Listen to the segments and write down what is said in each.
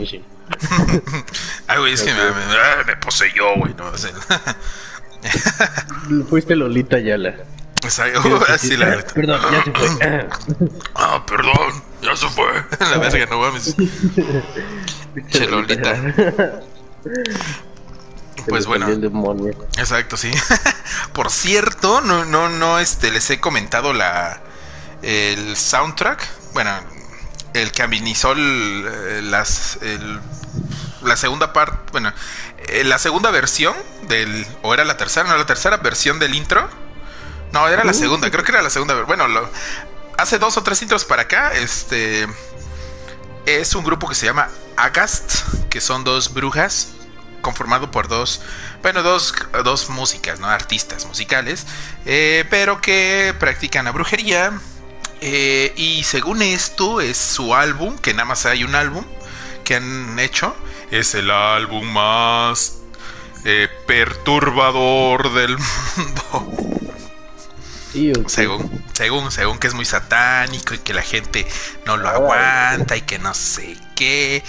Kenshin. Ay, güey, es que me, me, ah, me poseyó, güey. No, el- Fuiste Lolita Yala. Así la neta. Perdón, ya se fue. Ah, perdón, ya se fue. La verga, no mames. Che, Lolita. Pues bueno. Exacto, sí. Por cierto, no, no, no, este, les he comentado la el soundtrack. Bueno, el que amenizó el, eh, las, el- la segunda parte, bueno, eh, la segunda versión del, o era la tercera, no, la tercera versión del intro. No, era la segunda, creo que era la segunda. Bueno, lo- hace dos o tres intros para acá, este, es un grupo que se llama Agast, que son dos brujas conformado por dos, bueno, dos, dos músicas, ¿no? Artistas musicales, eh, pero que practican la brujería. Eh, y según esto, es su álbum, que nada más hay un álbum que han hecho. Es el álbum más eh, perturbador del mundo. Según, según, según que es muy satánico y que la gente no lo aguanta y que no sé qué,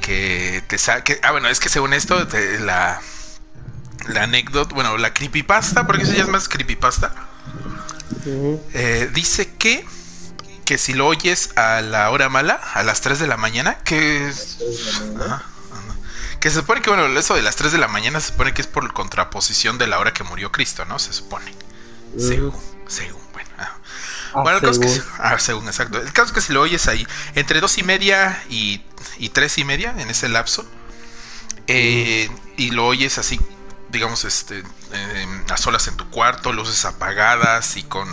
que te saque. Ah, bueno, es que según esto, te- la, la anécdota, bueno, la creepypasta, porque eso ya es más creepypasta, eh, dice que, que si lo oyes a la hora mala, a las 3 de la mañana, que es. Que se supone que, bueno, eso de las 3 de la mañana se supone que es por contraposición de la hora que murió Cristo, ¿no? Se supone. Según, según, bueno. Ah, Bueno, el caso es que, según. si- ah, según, exacto. El caso es que si lo oyes ahí, entre dos y media y, y tres y media, en ese lapso, eh, y lo oyes así, digamos, este, eh, a solas en tu cuarto, luces apagadas y con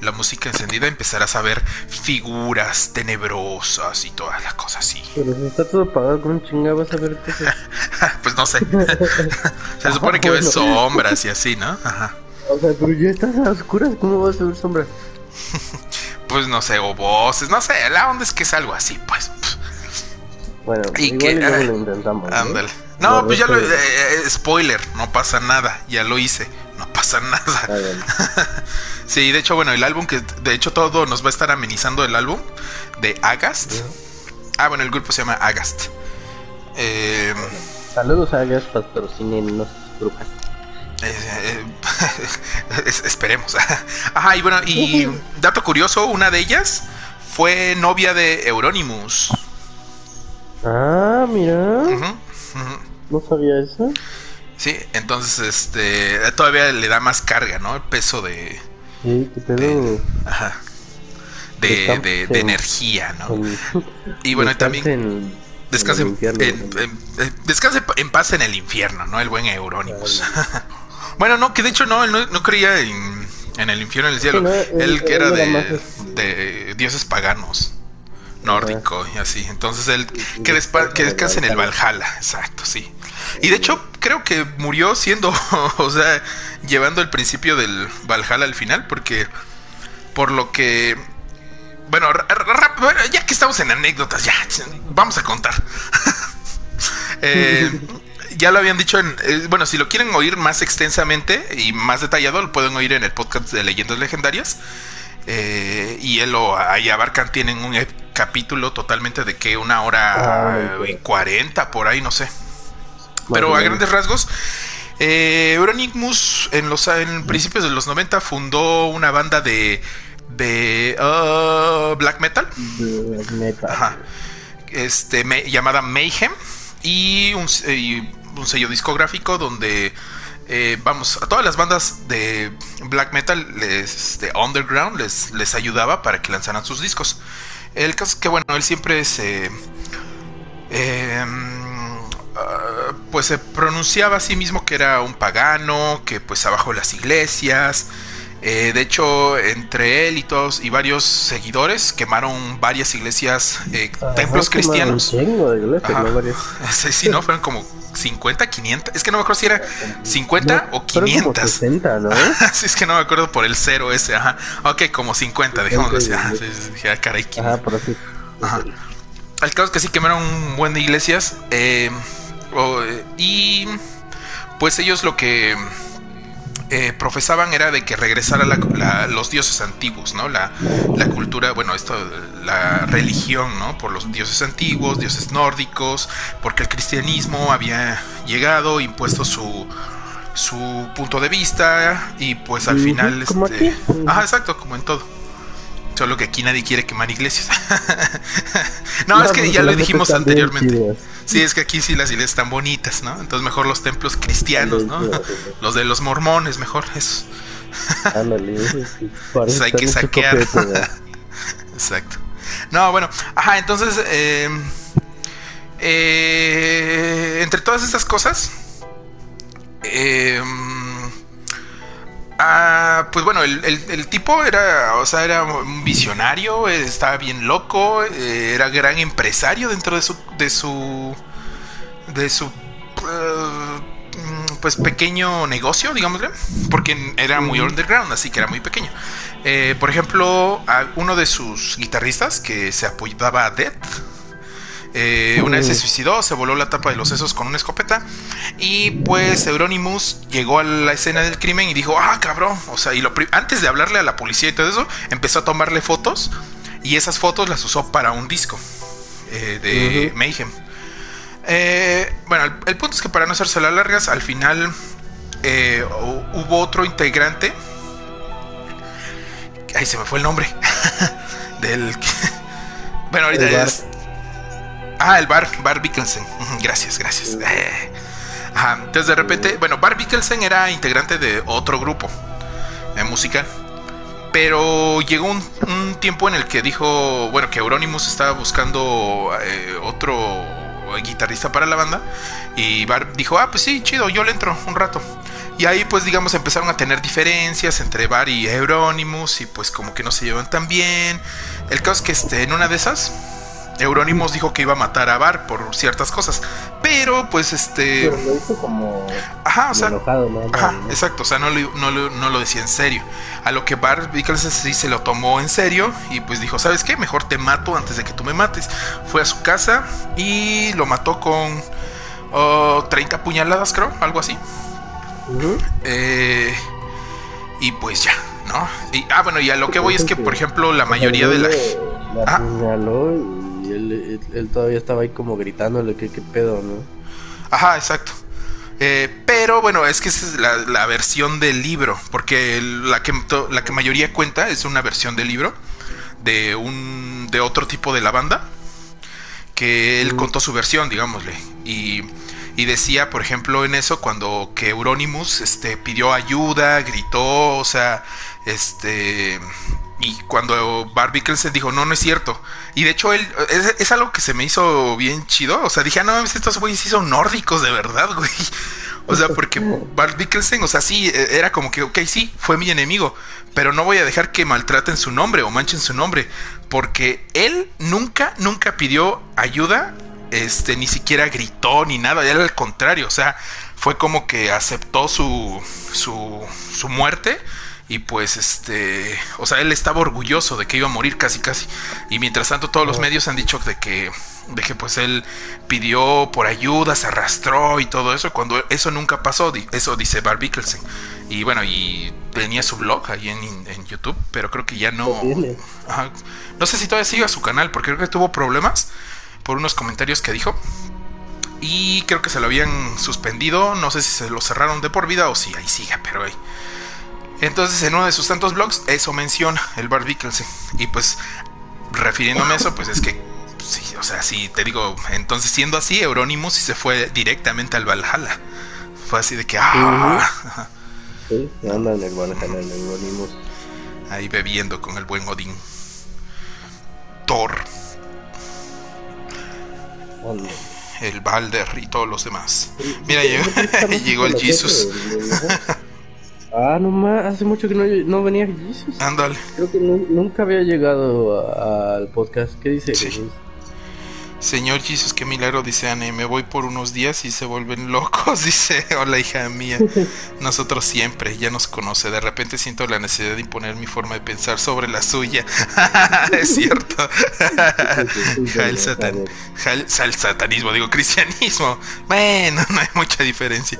la música encendida, empezarás a ver figuras tenebrosas y todas las cosas así. Pero si está todo apagado, ¿cómo chingada vas a ver qué pues no sé. Se supone que ves sombras y así, ¿no? Ajá. O sea, pero ya estás a oscuras, ¿cómo vas a ver sombras? Pues no sé, o voces, no sé, la onda es que es algo así, pues. Bueno, Y igual que- y luego ah, lo intentamos. ¿no? Ándale. No, Lo pues ya lo. eh, eh, spoiler, no pasa nada. Ya lo hice. No pasa nada. Sí, de hecho, bueno, el álbum que. De hecho, todo nos va a estar amenizando el álbum de Agast. Ah, bueno, el grupo se llama Agast. Eh, Saludos a Gas patrocinen brujas. eh, eh, es- esperemos. Ajá, y bueno, y dato curioso: una de ellas fue novia de Euronymous. Ah, mira. No sabía eso. Sí, entonces este todavía le da más carga, ¿no? El peso de, Sí, qué pedo. ajá, de, Estamos de, de en- energía, ¿no? En- Y bueno, y también en- eh, descanse en paz en el infierno, ¿no? El buen Eurónimos. bueno, no, que de hecho no, él no, no creía en, en el infierno en el cielo. Sí, no, él, que era de, de dioses paganos. Nórdico y así. Entonces él que descanse en el Valhalla, exacto, sí. Y de hecho, creo que murió siendo, o sea, llevando el principio del Valhalla al final, porque por lo que. Bueno, ya que estamos en anécdotas, ya, vamos a contar. Eh, ya lo habían dicho en. eh, bueno, si lo quieren oír más extensamente y más detallado, lo pueden oír en el podcast de Leyendas Legendarias. Eh, y él o ahí abarcan, tienen un capítulo totalmente de que una hora y cuarenta por ahí, no sé. Pero a grandes rasgos, eh, Euronymous en los en principios de los 90 fundó una banda de de ah, black metal, De- neta. ajá, este me- llamada Mayhem y un, y un sello discográfico donde eh, vamos a todas las bandas de black metal les, de underground les les ayudaba para que lanzaran sus discos. El caso es que bueno él siempre se Em, ah, pues se pronunciaba a sí mismo que era un pagano, que pues abajo las iglesias. Eh, de hecho, entre él y todos y varios seguidores quemaron varias iglesias, eh, Ajá, templos cristianos. Sí, sí, no, fueron como 50, 500. Es que no me acuerdo si era 50 No, o fueron 500. Como 60, ¿no? sí, es que no me acuerdo por el cero ese, ajá. Ok, como 50, dejémoslo así. Ajá, sí, caray, 500. Ajá, pero sí. Ajá. Al caso es que sí quemaron un buen de iglesias. eh, Eh, y pues ellos lo que eh, profesaban era de que regresara la, la, los dioses antiguos, ¿no? La, la, cultura, bueno, esto, la religión, ¿no? Por los dioses antiguos, dioses nórdicos, porque el cristianismo había llegado, impuesto su, su punto de vista y pues al final... Como este, aquí. Ajá, exacto, como en todo. Solo que aquí nadie quiere quemar iglesias. no, es que ya lo dijimos anteriormente. Sí, es que aquí sí las iglesias están bonitas, ¿no? Entonces mejor los templos cristianos, ¿no? Los de los mormones, mejor eso. Pues hay que saquear. Exacto. No, bueno, ajá, entonces, eh, eh, entre todas estas cosas, eh, ah, pues bueno, el, el- el tipo era, o sea, era un visionario, eh, estaba bien loco, eh, era gran empresario dentro de su, de su, de su, eh, pues pequeño negocio, digámosle, porque era muy underground, así que era muy pequeño. Eh, por ejemplo, a uno de sus guitarristas que se apoyaba a Death. Eh, una vez se suicidó, se voló la tapa de los sesos con una escopeta. Y pues Euronymous llegó a la escena del crimen y dijo: Ah, cabrón. O sea, y lo antes de hablarle a la policía y todo eso, empezó a tomarle fotos. Y esas fotos las usó para un disco eh, de Ujú. Mayhem. Eh, bueno, el, el punto es que para no hacerse las largas, al final hu- hubo otro integrante. Ay, se me fue el nombre. Del. bueno, ahorita es. Ah, el Bar, Bar Bickelsen. Gracias, gracias. Eh, Ajá, entonces de repente, bueno, Bar Bickelsen era integrante de otro grupo eh, musical. Pero llegó un, un tiempo en el que dijo, bueno, que Euronymous estaba buscando eh, otro guitarrista para la banda. Y Bar dijo, ah, pues sí, chido, yo le entro un rato. Y ahí pues digamos empezaron a tener diferencias entre Bar y Euronymous y pues como que no se llevan tan bien. El caso es que este, en una de esas, Euronymous dijo que iba a matar a Bar por ciertas cosas. Pero pues este... Pero lo hizo como Ajá, o sea, enojado, ¿no? Ajá, No, exacto, o sea, no lo, no, lo, no lo decía en serio. A lo que Bickelsen sí se lo tomó en serio y pues dijo, ¿sabes qué? Mejor te mato antes de que tú me mates. Fue a su casa y lo mató con oh, 30 puñaladas, creo, algo así. Eh, y pues ya, ¿no? Y, ah, bueno, y a lo que voy es que, por ejemplo, la mayoría de la... La Ah. Él, todavía estaba ahí como gritándole que qué pedo, ¿no? Ajá, exacto. Eh, pero bueno, es que esa es la, la versión del libro, porque la que, la que mayoría cuenta es una versión del libro de un de otro tipo de la banda que él Mm. contó su versión, digámosle, y, y decía, por ejemplo, en eso cuando que Euronymous este pidió ayuda, gritó, o sea, este y cuando Bart Bickelsen dijo, no, no es cierto. Y de hecho, él, es, algo que se me hizo bien chido. O sea, dije, ah, no, estos güeyes sí son nórdicos de verdad, güey. O sea, porque Bart Bickelsen, o sea, sí, eh, era como que, ok, sí, fue mi enemigo. Pero no voy a dejar que maltraten su nombre o manchen su nombre. Porque él nunca, nunca pidió ayuda. Este, ni siquiera gritó ni nada. Era al contrario. O sea, fue como que aceptó su, su, su muerte. Y pues este, o sea, él estaba orgulloso de que iba a morir casi casi. Y mientras tanto todos los medios han dicho de que de que pues él pidió por ayuda, se arrastró y todo eso, cuando eso nunca pasó, eso dice Bar Bickelsen. Y bueno, y tenía su blog ahí en, en YouTube, pero creo que ya no... Ajá. No sé si todavía sigue su canal, porque creo que tuvo problemas por unos comentarios que dijo. Y creo que se lo habían suspendido, no sé si se lo cerraron de por vida o si ahí sigue, pero ahí. Entonces, en uno de sus tantos blogs, eso menciona el Bart Bickelsen. Y pues, refiriéndome a eso, pues es que, sí, o sea, sí, te digo, entonces siendo así, Euronymous sí se fue directamente al Valhalla. Fue así de que, ah, Sí, anda en el Valhalla, en el Euronymous. ahí bebiendo con el buen Odín. Thor, el Balder y todos los demás. Mira, llegó, llegó el Jesus. Ah, no más, hace mucho que no, no venía Jesus. Ándale. Creo que nu- nunca había llegado al podcast. ¿Qué dice Sí. Señor Jesus, qué milagro, dice Anne. Me voy por unos días y se vuelven locos, dice. Hola, hija mía. Nosotros siempre, ya nos conoce. De repente siento la necesidad de imponer mi forma de pensar sobre la suya. es cierto. el, satan, satanismo, digo, cristianismo. Bueno, no hay mucha diferencia.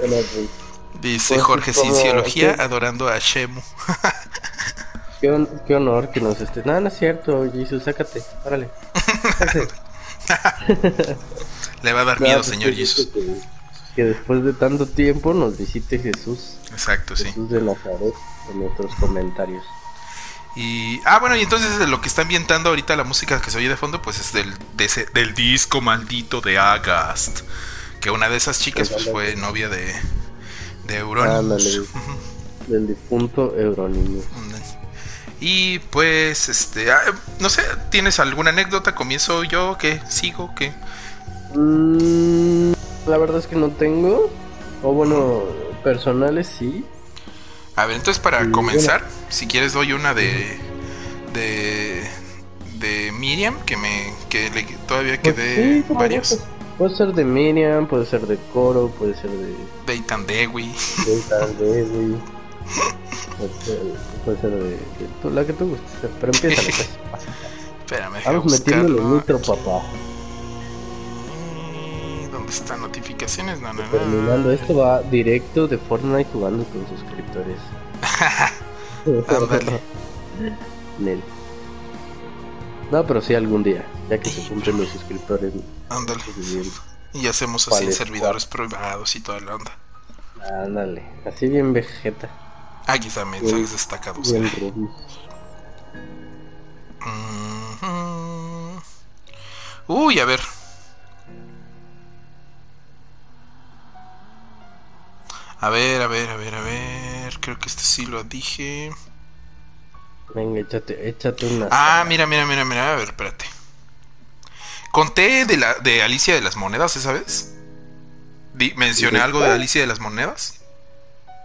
Dice pues, Jorge, Cienciología adorando a Shemu. qué, qué, honor que nos estés. No, no es cierto, Jesus, sácate. Órale. Le va a dar miedo, pues, señor Jesús. Que, después de tanto tiempo nos visite Jesús. Exacto, Jesús de Nazaret en nuestros comentarios. Y, ah, bueno, y entonces lo que está ambientando ahorita la música que se oye de fondo, pues es del, del disco maldito de Agast. Que una de esas chicas pues, fue novia de, de Euronymous. del difunto Euronymous. Y pues, este, ah, no sé, ¿tienes alguna anécdota? ¿Comienzo yo? ¿Qué? ¿Sigo? ¿Qué? Mm, la verdad es que no tengo. O bueno, personales sí. A ver, entonces para comenzar, si quieres doy una de de de Miriam que me que le, todavía pues quedé varios. Puede ser de Miriam, puede ser de Coro, puede ser de Deitan Dewi. Deitan Dewi. Puede ser, de, la que tú gustes, pero empieza pues. Espérame, Vamos metiéndole nitro, papá. ¿Dónde están notificaciones? No, no, no. Terminando, esto va directo de Fortnite jugando con suscriptores. Ándale. Nel. No, pero sí algún día, ya que se cumplen los suscriptores. Ándale. Y hacemos así servidores privados y toda la onda. Ándale, así bien vegeta. Aquí está mensajes destacados. Uy, a ver. A ver, a ver, a ver, a ver. Creo que este sí lo dije. Venga, échate, échate una. Ah, mira, mira, mira, mira. A ver, espérate. Conté de, la, de Alicia de las Monedas esa vez. ¿Mencioné algo de Alicia de las Monedas?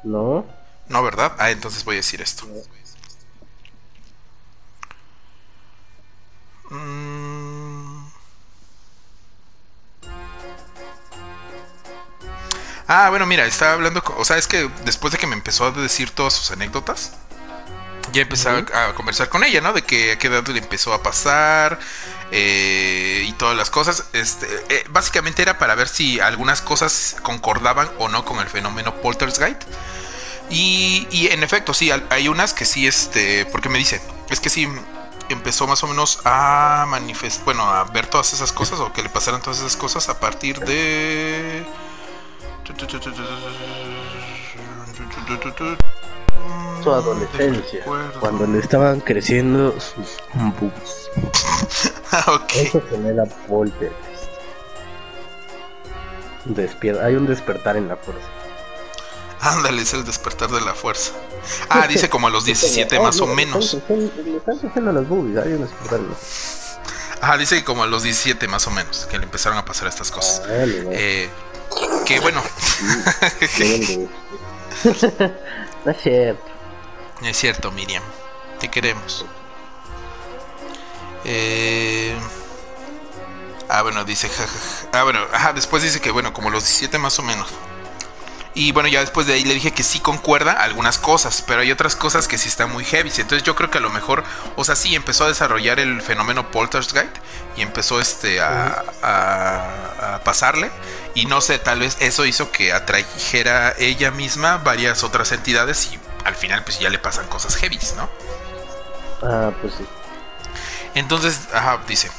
No. No, ¿verdad? Ah, entonces voy a decir esto. Mm. Ah, bueno, mira, estaba hablando, o sea, es que después de que me empezó a decir todas sus anécdotas, ya empecé a, conversar con ella, ¿no? De que a qué edad le empezó a pasar eh, y todas las cosas. Este, eh, básicamente era para ver si algunas cosas concordaban o no con el fenómeno Poltergeist. Y, y en efecto, sí, hay unas que sí, este, porque me dice, es que sí, empezó más o menos a manifestar, bueno, a ver todas esas cosas o que le pasaran todas esas cosas a partir de... Su adolescencia, cuando le estaban creciendo sus boobs. okay. Eso genera poltergeist. Despierta, hay un despertar en la fuerza. Ándale, es el despertar de la fuerza. Ah, dice como a los 17 más o menos. Ah, dice que como a los 17 más o menos, que le empezaron a pasar estas cosas. Ah, eh, que bueno. no es cierto. Es cierto, Miriam. Te queremos. Eh... Ah, bueno, dice. Ah, bueno, ajá, después dice que, bueno, como los 17 más o menos. Y bueno, ya después de ahí le dije que sí concuerda algunas cosas, pero hay otras cosas que sí están muy heavy. Entonces yo creo que a lo mejor, o sea, sí empezó a desarrollar el fenómeno Poltergeist y empezó este a, a, pasarle. Y no sé, tal vez eso hizo que atrajera ella misma varias otras entidades y al final pues ya le pasan cosas heavy, ¿no? Ah, pues sí. Entonces, ajá, dice.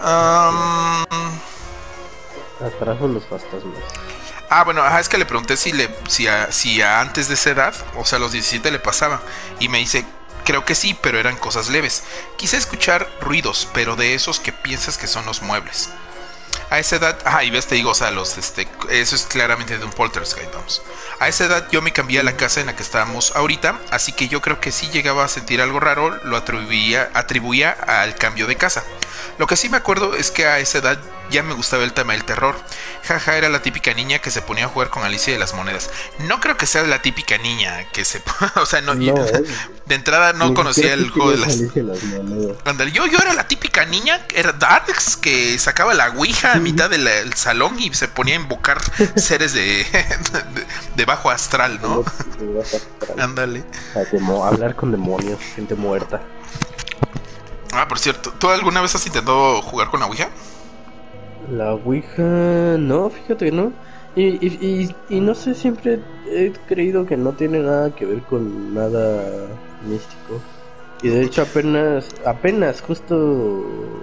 Um, Atrajo los fantasmas. Ah, bueno, es que le pregunté si, le, si, si antes de esa edad, o sea, a los 17 le pasaba. Y me dice, creo que sí, pero eran cosas leves. Quise escuchar ruidos, pero de esos que piensas que son los muebles. A esa edad, ah, y ves, te digo, o sea, los, este, eso es claramente de un poltergeist, vamos. A esa edad yo me cambié a la casa en la que estábamos ahorita, así que yo creo que si llegaba a sentir algo raro, lo atribuía, atribuía al cambio de casa. Lo que sí me acuerdo es que a esa edad ya me gustaba el tema del terror. Jaja, era la típica niña que se ponía a jugar con Alicia de las Monedas. No creo que sea la típica niña que se... o sea, no, No, eh. de entrada no conocía el juego de las... Alicia Monedas. Yo, yo era la típica niña, era Darks, que sacaba la ouija mitad del el salón y se ponía a invocar seres de, de, de bajo astral, ¿no? Ándale. Hablar con demonios, gente muerta. Ah, por cierto, ¿tú alguna vez has intentado jugar con la ouija? La Ouija, no, fíjate que no. Y, y, y, y no sé, siempre he creído que no tiene nada que ver con nada místico. Y de hecho apenas, apenas justo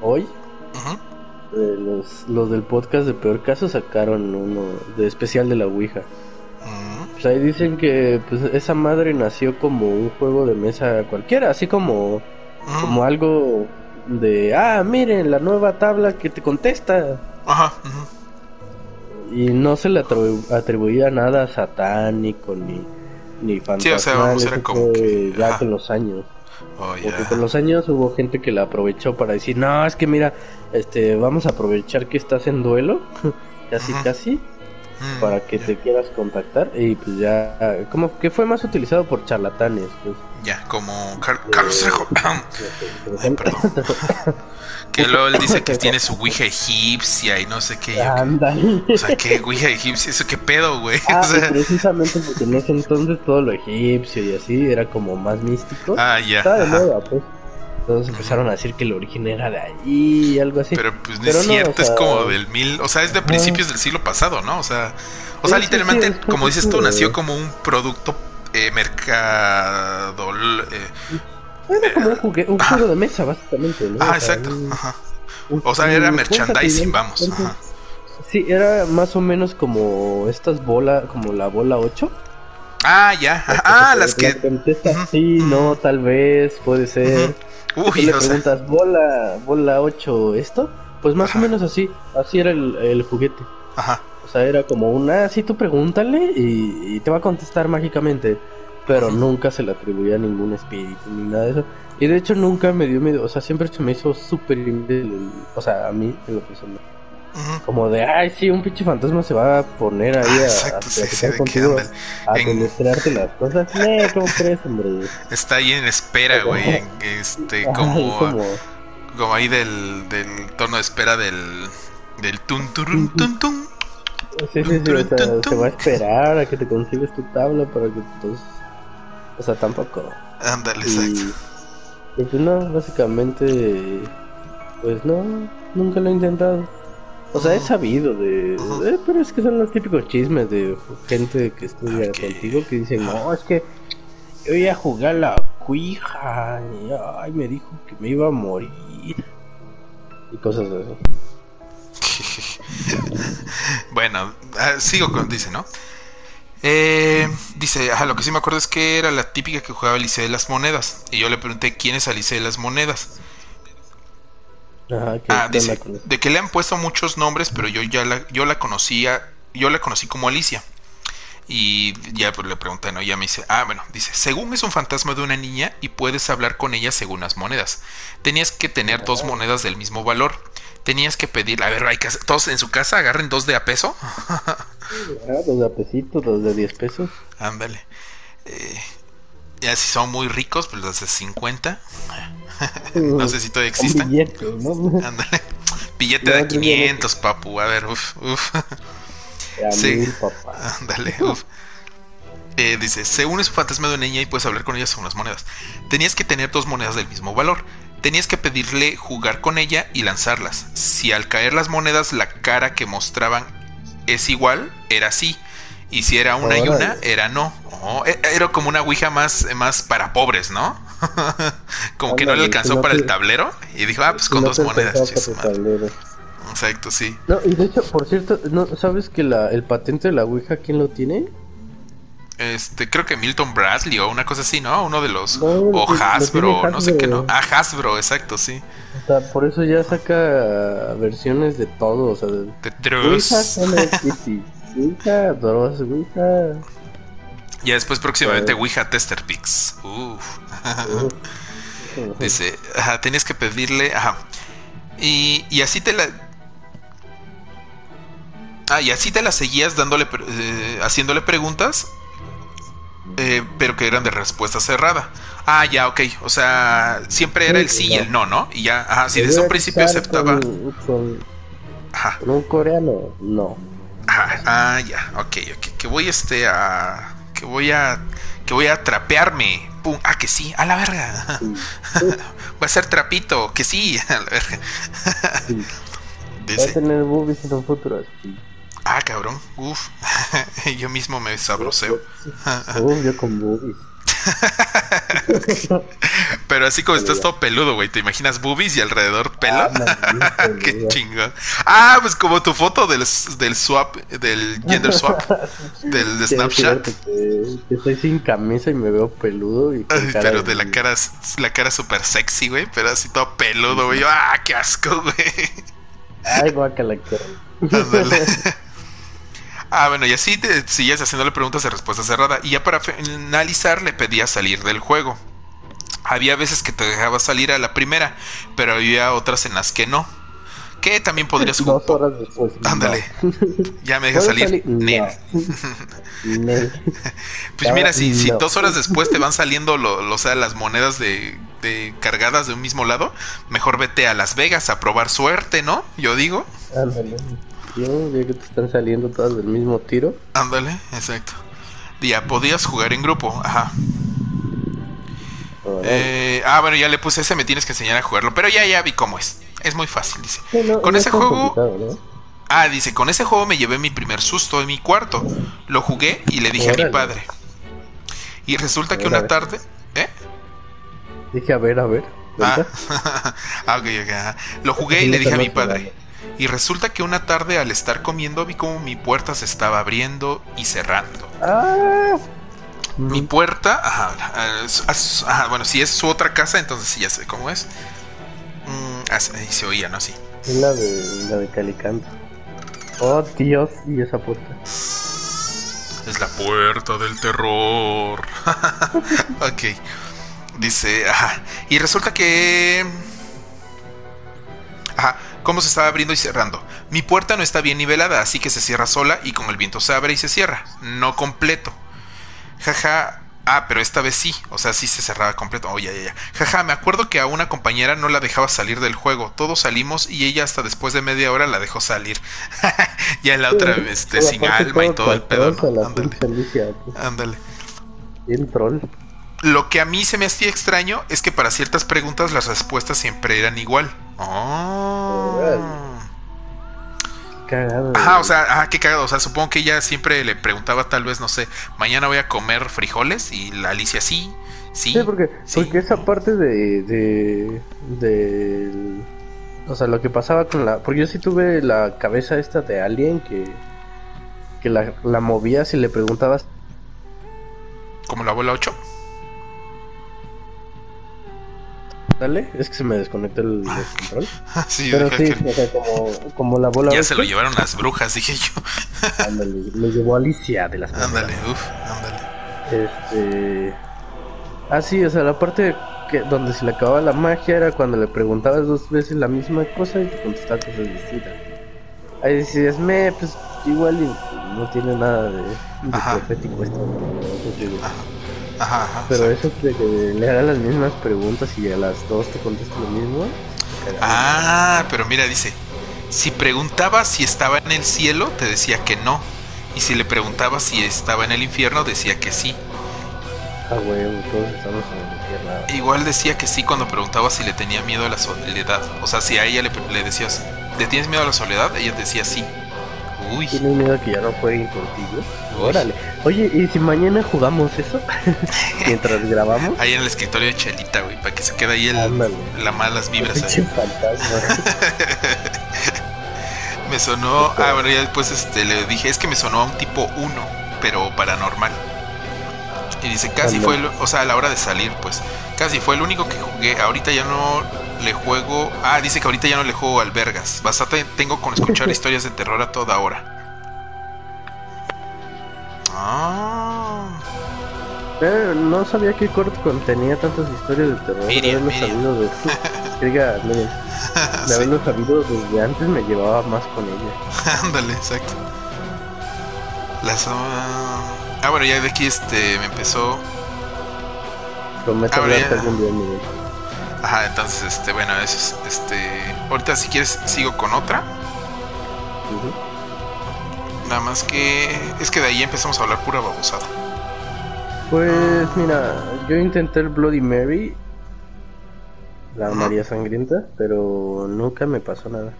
hoy, Ujú. Eh, los, los del podcast de Peor Caso sacaron uno de especial de la Ouija. Mm, Pues ahí dicen que pues, esa madre nació como un juego de mesa cualquiera, así como, mm. como algo de, ah, miren, la nueva tabla que te contesta. Ajá. ujú. Y no se le atribu- atribuía nada satánico ni, ni fantasmal. o sea, era como fue que- ya ajá. con los años. Oh, Porque con los años hubo gente que la aprovechó para decir, no, es que mira, este, vamos a aprovechar que estás en duelo, casi Ujú. casi, Mm, para que ya. te quieras contactar. Y pues ya, como que fue más utilizado por charlatanes. Pues. Ya, como Car- Carlos Trejo. Ay, perdón. Ándale. que luego él dice que tiene su ouija egipcia y no sé qué. Ándale. O sea, ¿qué ouija egipcia? ¿Eso qué pedo, güey? Ah, O sea, y precisamente porque en ese entonces todo lo egipcio y así era como más místico. ah, ya. Estaba de ajá. moda, pues. Entonces empezaron a decir que el origen era de ahí y algo así. Pero pues no Pero es no, cierto, o sea- es como del mil, o sea, es de principios del siglo pasado, ¿no? O sea, o sea, Sí, literalmente, sí, como dices tú, nació como un producto eh, mercado. eh, Era como un, jugue- un Ajá. juego de mesa, básicamente. ¿no? ah, O sea, exacto. un- Ajá. un- O sea, era un- merchandising, vamos. Ajá. Sí, era más o menos como estas bolas, como la bola 8. Ah, ya. Ah, las que. contestas sí, no, tal vez, puede ser. Tú Uy, le sea. preguntas, bola, bola 8, ¿esto? Pues más Ajá. o menos así. Así era el, el juguete. Ajá. O sea, era como una, sí, tú pregúntale y, y te va a contestar mágicamente. Pero nunca se le atribuía a ningún espíritu ni nada de eso. Y de hecho nunca me dio miedo. O sea, siempre se me hizo súper O sea, a mí, en lo personal. Como de, ay, sí, un pinche fantasma se va a poner ahí Ah, a, exacto, a sí, sí, platicar de que contigo, anda a en- demostrarte las cosas. No, ¿cómo crees, hombre? Está ahí en espera, güey. en- Este, como, como- como ahí del, del tono de espera del, del tun turun tun tun. Sí, sí, sí, o sea, se va a esperar a que te consigues tu tabla para que pues, o sea, tampoco. Ándale, exacto. pues no, básicamente, pues no, nunca lo he intentado. O sea, he sabido de, eh, pero es que son los típicos chismes de gente que estudia contigo que dicen, no, es que yo iba a jugar la cuija y ay, me dijo que me iba a morir. Y cosas así. bueno, ah, sigo con, dice, ¿no? Eh, dice, ajá, lo que sí me acuerdo es que era la típica que jugaba Alicia de las Monedas. Y yo le pregunté quién es Alicia de las Monedas. Ajá, Ah, dice, de que le han puesto muchos nombres, pero yo ya la, yo la conocía, yo la conocí como Alicia. Y ya pues, le pregunté, ¿no? Ya me dice, ah, bueno, dice, según es un fantasma de una niña y puedes hablar con ella según las monedas. Tenías que tener dos monedas del mismo valor. Tenías que pedir, a ver, hay que hacer- todos en su casa agarren dos de a peso. Dos de a pesito, dos de 10 pesos. Ándale. Eh, ya si son muy ricos, pues los de 50. No sé si todavía. Ándale. Billete No, de yo ya no- 500, papu. A ver, uff, uff. Sí. Ándale, uf. Eh, dice, según es un fantasma de una niña y puedes hablar con ella según las monedas. Tenías que tener dos monedas del mismo valor. Tenías que pedirle jugar con ella y lanzarlas. Si al caer las monedas la cara que mostraban es igual, era sí. Y si era una y una, era no. Oh, e- era como una ouija más, más para pobres, ¿no? como que no le Ándale, alcanzó que no para el te- tablero. Y dijo, ah, pues con no dos monedas. chis. Exacto, sí. No, y de hecho, por cierto, ¿no sabes que la, el patente de la Ouija quién lo tiene? Este, creo que Milton Bradley o una cosa así, ¿no? Uno de los. No, o tiene- Hasbro, tiene no sé qué, ¿no? Hasbro. Ah, Hasbro, exacto, sí. O sea, por eso ya saca versiones de todo, o sea, de De Ouija Trus. Ouija Dross, Ouija... Ya después próximamente. Ouija Tester Pix. Uf. Dice, ajá, tenías que pedirle, ajá. Y, y así te la... Ah, y así te la seguías dándole, eh, haciéndole preguntas, eh, pero que eran de respuesta cerrada. Ah, ya, ok. O sea, siempre era el sí y el no, ¿no? Y ya, ajá, si desde un principio aceptaba. Con, ajá. con un coreano, no. Ajá, ah, ya, ok, ok. Que voy este a. Que voy a. Que voy a trapearme. Pum. Ah, que sí, a la verga. voy a ser trapito, que sí, a la verga. Voy a tener boobies en un futuro. Ah, cabrón, uf. yo mismo me sabroseo. Uf, yo con boobies. Pero así como estás todo peludo, güey. ¿Te imaginas boobies y alrededor pelo? Ah, Qué chingón. Ah, pues como tu foto del, del swap, del gender swap, del de Snapchat. Que, estoy sin camisa y me veo peludo. Y pero de, la cara, la cara súper sexy, güey. Pero así todo peludo, güey. Ah, qué asco, güey. Ay, guacala, Ah, bueno, y así te sigues haciéndole preguntas de respuesta cerrada. Y ya para finalizar le pedía salir del juego. Había veces que te dejaba salir a la primera, pero había otras en las que no. Que también podrías jugar. Dos horas después. Ándale. Ya me deja salir. pues mira, si, si dos horas después te van saliendo lo, sea, las monedas de, de, cargadas de un mismo lado, mejor vete a Las Vegas a probar suerte, ¿no? Yo digo. Ándale. Yo, ya que te están saliendo todas del mismo tiro. Ándale, exacto. Ya podías jugar en grupo, ajá. Eh, ah, bueno, ya le puse ese, me tienes que enseñar a jugarlo. Pero ya, ya vi cómo es. Es muy fácil, dice. con ese juego. Ah, dice, con ese juego me llevé mi primer susto en mi cuarto. Lo jugué y le dije a mi padre. Y resulta que una tarde. ¿Eh? Dije, a ver, a ver. Ah, ah ok, ok. Lo jugué y le dije a mi padre. Y resulta que una tarde al estar comiendo vi como mi puerta se estaba abriendo y cerrando. Ah. Mi puerta, ajá, bueno, si es su otra casa, entonces sí ya sé cómo es. Mm, se oía, ¿no? Sí. Es la de, la de Calicanto. Oh, Dios, y esa puerta. Es la puerta del terror. ok. Dice, ajá. Y resulta que... Ajá cómo se estaba abriendo y cerrando. Mi puerta no está bien nivelada, así que se cierra sola y con el viento se abre y se cierra. No completo. Jaja. Ah, pero esta vez sí, o sea, sí se cerraba completo. Oh, ya, ya, ya. Jaja, me acuerdo que a una compañera no la dejaba salir del juego. Todos salimos y ella hasta después de media hora la dejó salir. ya la otra, este, sin alma y todo el pedo. Ándale. Ándale. Bien troll. Lo que a mí se me hacía extraño es que para ciertas preguntas las respuestas siempre eran igual. Oh. Cagado. Ajá, o sea, ajá, qué cagado. O sea, supongo que ella siempre le preguntaba, tal vez, no sé, mañana voy a comer frijoles. Y la Alicia sí, sí. Sí, porque, porque esa parte de, de, de. O sea, lo que pasaba con la. Porque yo sí tuve la cabeza esta de alguien que. Que la, la movías y le preguntabas. ¿Como la abuela 8? Dale, es que se me desconectó el, control. sí, Pero sí, o sea, como, como la bola. Ya se lo llevaron las brujas, dije yo. ándale, lo llevó Alicia de las Ándale, uff, ándale. Este. Ah, sí, o sea, la parte que, donde se le acababa la magia era cuando le preguntabas dos veces la misma cosa y te contestaba cosas distintas. Ahí decías, me, pues igual no tiene nada de, de profético esto. ¿no? Ajá, Pero eso de que le hagan las mismas preguntas y a las dos te conteste lo mismo. Ah, pero mira, dice, si preguntaba si estaba en el cielo, te decía que no. Y si le preguntaba si estaba en el infierno, decía que sí. Ah, huevo, todos estamos en el infierno. Igual decía que sí cuando preguntaba si le tenía miedo a la soledad. O sea, si a ella le, le decías, ¿le tienes miedo a la soledad? Ella decía sí. Uy. ¿Tienes miedo que ya no jueguen contigo? Órale. Oye, ¿y si mañana jugamos eso? Mientras grabamos. Ahí en el escritorio de Chelita, güey, para que se quede ahí el, la malas vibras. Ahí. me sonó. Ah, bueno, ya después este, le dije, es que me sonó a un tipo 1, pero paranormal. Y dice, casi fue, o sea, a la hora de salir, pues, casi fue el único que jugué. Ahorita ya no le juego. Ah, dice que ahorita ya no le juego albergas. Bastante tengo con escuchar historias de terror a toda hora. Ah. Eh, no sabía que Kurt contenía tantas historias de terror. Miriam. De... Que diga, miren, de Sí. haberlo sabido desde antes me llevaba más con ella. Ándale, exacto. Las. ah, Ah, bueno, ya de aquí este me empezó. Prometo Ahora hablarte ya. algún día, Miguel. Ajá, entonces, este, bueno, eso es, este. Ahorita, si quieres, sigo con otra. Ujú. Nada más que. Es que de ahí empezamos a hablar pura babosada. Pues mira, yo intenté el Bloody Mary, la. María Sangrienta, pero nunca me pasó nada.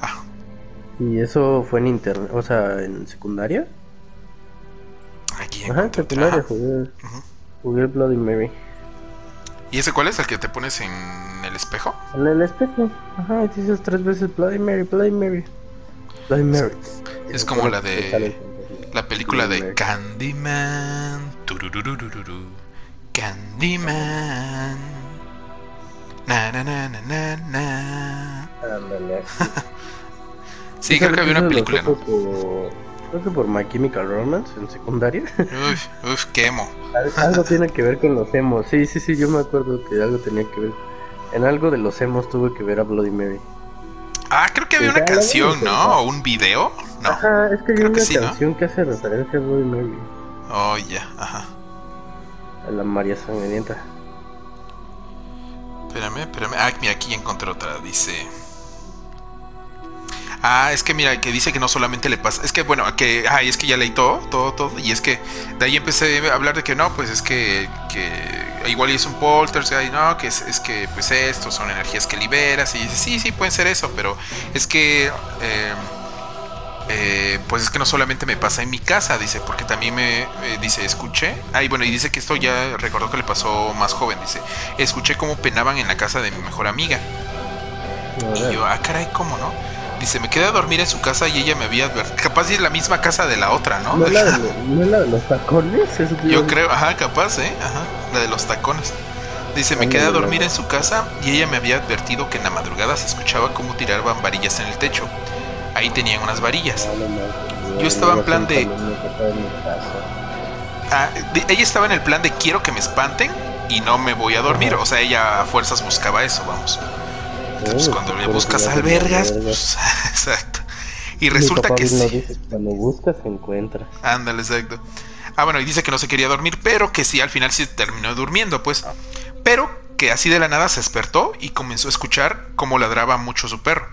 Ah, Y eso fue en internet, o sea, en secundaria. aquí. Ajá, en secundaria ajá. jugué, jugué el Bloody Mary. ¿Y ese cuál es? ¿El que te pones en el espejo? En el espejo. Ajá, y dices tres veces Bloody Mary, Bloody Mary. Bloody Mary. Es como la de-. La película de Bloody Mary. Candyman. Candyman. Na na na na na na. Sí, creo que había una película, ¿no? Creo que por My Chemical Romance en secundaria. Uf, uf, qué emo. Al- algo tiene que ver con los emos. Sí, sí, sí, yo me acuerdo que algo tenía que ver. En algo de los emos tuve que ver a Bloody Mary. Ah, creo que había una canción, ¿no? O un video. No. Ajá, es que hay una que sí, ¿no? canción que hace referencia a Bloody Mary. Oh, ya, ajá. A la María Sangrienta. Espérame, espérame. Ah, mira, aquí encontré otra. Dice. Ah, es que mira, que dice que no solamente le pasa. Es que bueno, que. Ay, es que ya leí todo, todo, todo. Y es que de ahí empecé a hablar de que no, pues es que. que igual es un poltergeist, no, que es, es que pues esto son energías que liberas. Y dice, sí, sí, pueden ser eso, pero es que. eh, eh, pues es que no solamente me pasa en mi casa, dice, porque también me eh, dice, escuché, ay bueno, y dice que esto ya recordó que le pasó más joven, dice, escuché cómo penaban en la casa de mi mejor amiga. Y yo, ah, caray, ¿cómo no? Dice, me quedé a dormir en su casa y ella me había advertido, capaz es la misma casa de la otra, ¿no? ¿No es la de, no la de los tacones? Eso Yo creo, ajá, capaz, ¿eh? Ajá, la de los tacones. Dice, me quedé a dormir en su casa y ella me había advertido que en la madrugada se escuchaba cómo tiraban varillas en el techo. Ahí tenían unas varillas. no, Yo estaba en plan de-. Ah, de- ella estaba en el plan de quiero que me espanten y no me voy a dormir. O sea, ella a fuerzas buscaba eso, vamos. Entonces, Oh, cuando le buscas albergas, pues, exacto. Y Mi resulta que sí. dice, cuando buscas encuentras. Ándale, exacto. Ah, bueno, y dice que no se quería dormir, pero que sí, al final sí terminó durmiendo, pues. Pero que así de la nada se despertó y comenzó a escuchar cómo ladraba mucho su perro.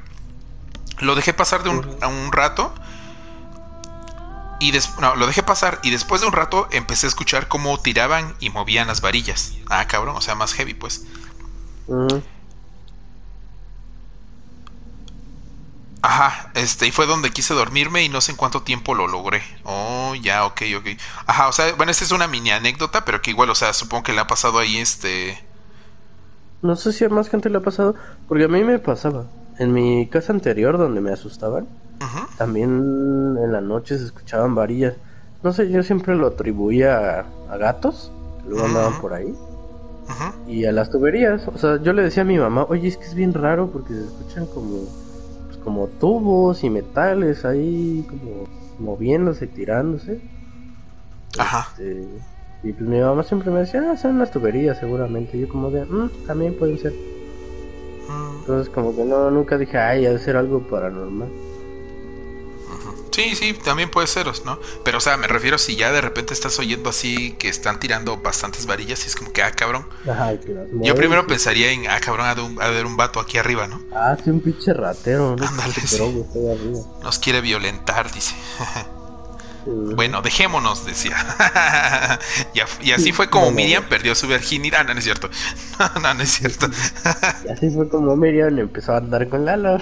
Lo dejé pasar de un, a un rato. Y des- no, lo dejé pasar y después de un rato empecé a escuchar cómo tiraban y movían las varillas. Ah, cabrón, o sea, más heavy, pues. Mm, Ajá, este, y fue donde quise dormirme y no sé en cuánto tiempo lo logré. Oh, ya, ok, ok. Ajá, o sea, bueno, esta es una mini anécdota, pero que igual, o sea, supongo que le ha pasado ahí, este... No sé si a más gente le ha pasado, porque a mí me pasaba. En mi casa anterior, donde me asustaban, también en la noche se escuchaban varillas. No sé, yo siempre lo atribuía a, a gatos, que luego andaban por ahí, ujú. y a las tuberías. O sea, yo le decía a mi mamá, oye, es que es bien raro porque se escuchan como, como tubos y metales ahí, como moviéndose, tirándose. Ajá. Este, y pues mi mamá siempre me decía, ah, son las tuberías seguramente. Y yo como de, "Mm, también pueden ser. Mm, Entonces como que no, nunca dije, ay, ha de ser algo paranormal. Sí, sí, también puede ser, ¿no? Pero, o sea, me refiero si ya de repente estás oyendo así que están tirando bastantes varillas y es como que, ah, cabrón. Yo primero pensaría en, ah, cabrón, ha de, un- ha de haber un vato aquí arriba, ¿no? Ah, sí, un pinche ratero, ¿no? Ándale, sí. Nos quiere violentar, dice. Bueno, dejémonos, decía. y, así fue como No, no, Miriam no. perdió su virginidad. Ah, no, no es cierto. no, no es cierto. Y así fue como Miriam empezó a andar con Lalo.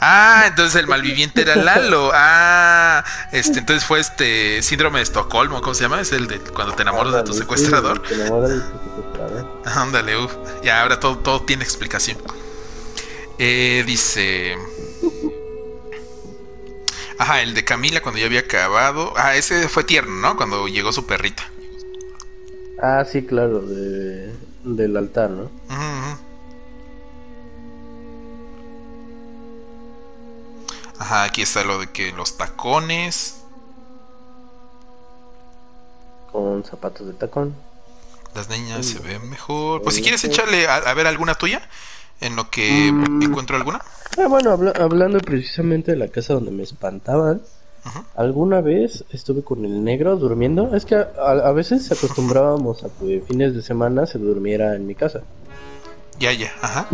ah, entonces el malviviente era Lalo. Ah, este, entonces fue este síndrome de Estocolmo, ¿cómo se llama? Es el de cuando te enamoras de tu secuestrador. sí, te enamoras de tu secuestrador. Ándale, uf. Ya ahora todo, todo tiene explicación. Eh, dice. Ajá, el de Camila cuando ya había acabado. Ah, ese fue tierno, ¿no? Cuando llegó su perrita. Ah, sí, claro, de, del altar, ¿no? Ujú. Ajá, aquí está lo de que los tacones. Con zapatos de tacón. Las niñas se ven mejor. Pues si quieres echarle a, ver alguna tuya, en lo que Mm. encuentro alguna. Ah, bueno, habla- hablando precisamente de la casa donde me espantaban, alguna vez estuve con el negro durmiendo. Es que a, a veces acostumbrábamos a que fines de semana se durmiera en mi casa. Ya, ya, ajá.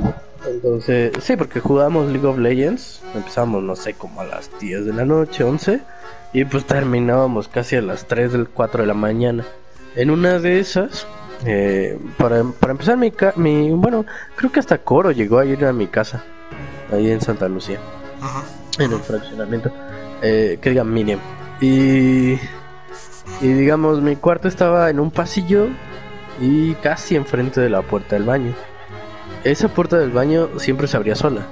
Entonces, sí, porque jugábamos League of Legends. Empezamos, no sé, como a las 10 de la noche, 11. Y pues terminábamos casi a las 3 del 4 de la mañana. En una de esas, eh, para, para empezar, mi, ca- mi. Bueno, creo que hasta Coro llegó a ir a mi casa. Ahí en Santa Lucía. En el fraccionamiento. Eh, que digan Miriam. Y. Y digamos, mi cuarto estaba en un pasillo. Y casi enfrente de la puerta del baño. Esa puerta del baño siempre se abría sola.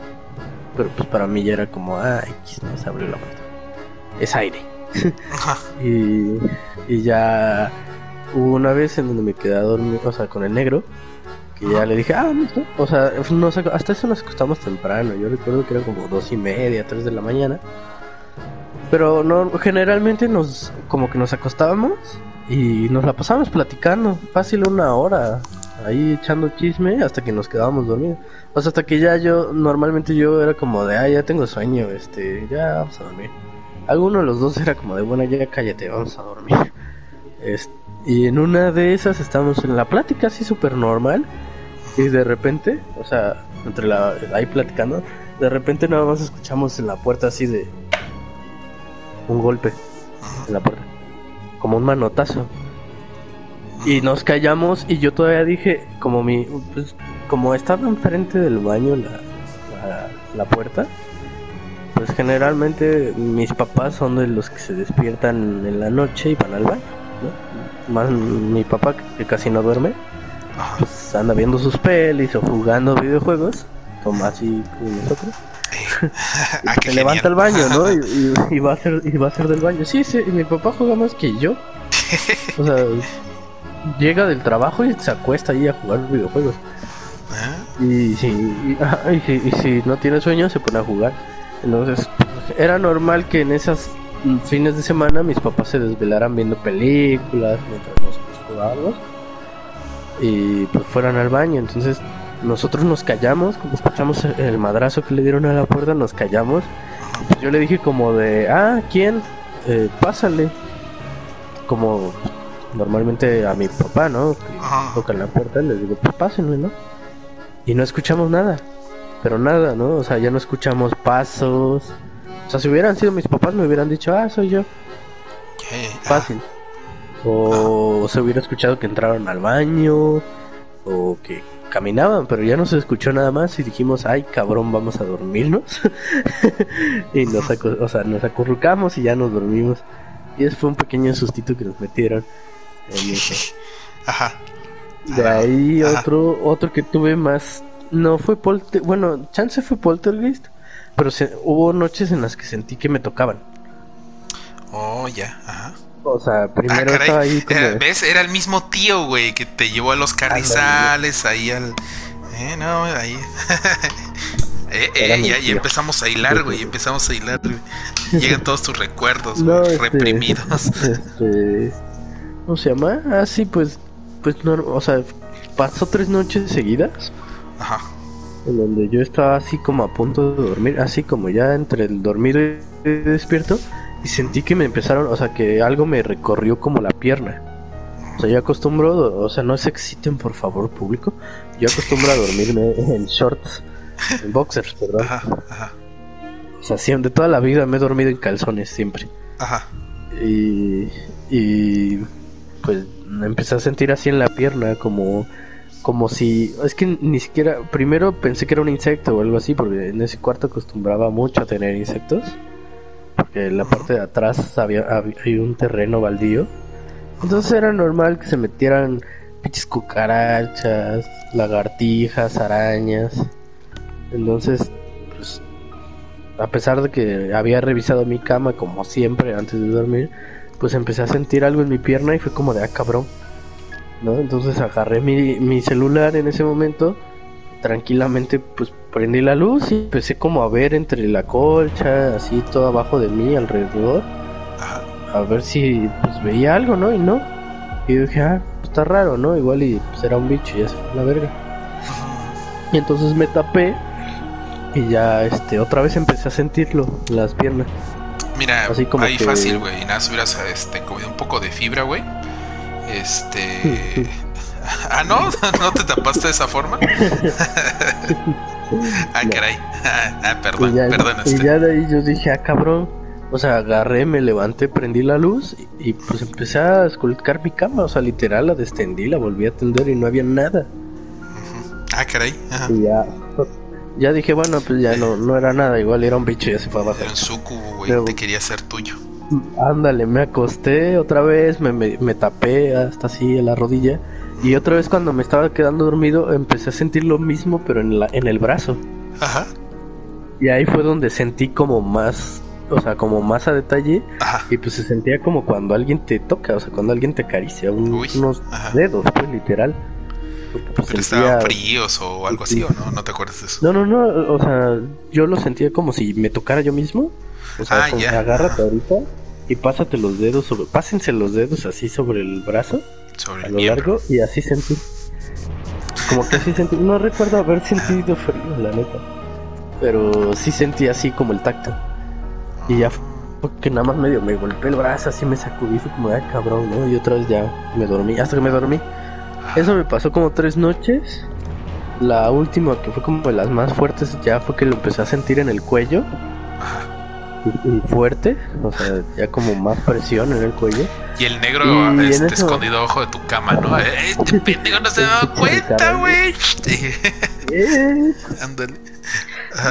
Pero pues para mí ya era como, ay, no se abrió la puerta. Es aire. Y, y ya hubo una vez en donde me quedé a dormir, o sea, con el negro, que ya le dije, ah, no". o sea, nos hasta eso nos acostamos temprano. Yo recuerdo que era como dos y media, tres de la mañana. Pero no, generalmente nos, como que nos acostábamos y nos la pasábamos platicando, fácil una hora, ahí echando chisme hasta que nos quedábamos dormidos. O sea, hasta que ya yo, normalmente yo era como de, ah, ya tengo sueño, este, ya vamos a dormir. Alguno de los dos era como de, bueno, ya cállate, vamos a dormir. Es- y en una de esas estábamos en la plática así súper normal. Y de repente, o sea, entre la, ahí platicando, de repente nada más escuchamos en la puerta así de un golpe en la puerta, como un manotazo. Y nos callamos y yo todavía dije, como mi, pues, como estaba enfrente del baño la, la, la puerta, pues generalmente mis papás son de los que se despiertan en la noche y van al baño, ¿no? Más mi papá que casi no duerme, pues anda viendo sus pelis o jugando videojuegos, como así nosotros. Ah, qué se levanta al baño, ¿no? Y, y- y va a ser y va a ser del baño. Sí, sí, mi papá juega más que yo. O sea, llega del trabajo y se acuesta ahí a jugar videojuegos. Ah, Y si, y, si, no tiene sueño, se pone a jugar. Entonces, era normal que en esas fines de semana mis papás se desvelaran viendo películas mientras nosotros jugábamos y pues fueran al baño. Entonces, nosotros nos callamos, como escuchamos el- madrazo que le dieron a la puerta, nos callamos. Pues, yo le dije como de, ah, ¿quién? Eh, pásale. Como normalmente a mi papá, ¿no? Que tocan la puerta, les digo, pues pásenle, ¿no? Y no escuchamos nada, pero nada, ¿no? O sea, ya no escuchamos pasos. O sea, si hubieran sido mis papás me hubieran dicho, ah, soy yo, ya, ya. fácil. O se hubiera escuchado que entraron al baño, o que caminaban, pero ya no se escuchó nada más y dijimos, ay, cabrón, vamos a dormirnos. y nos, o sea, nos acurrucamos y ya nos dormimos. Y ese fue un pequeño sustito que nos metieron. en eso. Ajá. De Ah, ahí ajá. otro otro que tuve más no fue polter bueno chance fue poltergeist pero se- hubo noches en las que sentí que me tocaban Oh, ya. Ajá. o sea Ah, primero estaba ahí como Era- ¿Ves? Era el mismo tío, güey, que te llevó a los carrizales, ahí al... Eh, no, ahí... Eh, eh, ya, empezamos a hilar, güey, empezamos a hilar. Llegan todos tus recuerdos, no güey, este, reprimidos. este cómo se llama ah sí pues pues no o sea pasó tres noches seguidas Ajá. En donde yo estaba así como a punto de dormir, así como ya entre el dormido y el despierto, y sentí que me empezaron, o sea, que algo me recorrió como la pierna. O sea, yo acostumbro, o sea, no se exciten por favor público, yo acostumbro a dormirme en shorts, en boxers, perdón. Ajá, ajá, O sea, siempre, de toda la vida me he dormido en calzones, siempre. ajá. Y, y pues me empecé a sentir así en la pierna, como, como si, es que ni siquiera, primero pensé que era un insecto o algo así, porque en ese cuarto acostumbraba mucho a tener insectos, porque en la parte de atrás había, había un terreno baldío, entonces era normal que se metieran pinches cucarachas, lagartijas, arañas, entonces, pues a pesar de que había revisado mi cama como siempre antes de dormir, pues empecé a sentir algo en mi pierna y fue como de ah cabrón. ¿No? Entonces agarré mi, mi celular en ese momento, tranquilamente pues prendí la luz y empecé como a ver entre la colcha, así todo abajo de mí, alrededor, a ver si pues veía algo, ¿no? Y no. Y dije, ah, pues, está raro, ¿no? Igual y pues, era un bicho y ya se fue la verga. Y entonces me tapé y ya este otra vez empecé a sentirlo, las piernas. Mira, Así como ahí que- fácil, güey. Nada, si hubieras este, comido un poco de fibra, güey. Este. ah, ¿no? ¿No te tapaste de esa forma? ah, caray. ah, perdón, y ya, perdón. y Este. ya de ahí yo dije, ah, cabrón. O sea, agarré, me levanté, prendí la luz y, y, pues empecé a esculcar mi cama. O sea, literal, la destendí, la volví a tender y no había nada. Ah, caray. Ajá. Y ya, ya dije, bueno, pues ya no, no era nada. Igual era un bicho y ya se fue a bajar. Era un sucubo, güey. Te quería ser tuyo. Ándale, me acosté otra vez, me, me, me tapé hasta así en la rodilla. Y otra vez cuando me estaba quedando dormido empecé a sentir lo mismo, pero en, la, en el brazo. Ajá. Y ahí fue donde sentí como más, o sea, como más a detalle. Ajá. Y pues se sentía como cuando alguien te toca, o sea, cuando alguien te acaricia, un- Uy, unos ajá. dedos, pues literal. Pues, Pero sentía- estaban fríos o algo así, ¿o no? ¿No te acuerdas de eso? No, no, no, o sea, yo lo sentía como si me tocara yo mismo. O sea, Ah, como ya. agárrate ahorita y pásate los dedos sobre, pásense los dedos así sobre el brazo. Sobre a lo miembro. largo y así sentí. Como que así sentí. No recuerdo haber sentido frío, la neta. Pero sí sentí así como el tacto. Y ya fue que nada más medio me golpeé el brazo, así me sacudí, fue como, ay cabrón, ¿no? Y otra vez ya me dormí, hasta que me dormí. Ah, Eso me pasó como tres noches. La última, que fue como de las más fuertes, ya fue que lo empecé a sentir en el cuello. Fuerte, o sea, ya como más presión en el cuello. Y el negro Y este, eso- escondido abajo de tu cama, ¿no? Eh, Este pendejo no se daba cuenta, güey. ¡Eh! Ándale.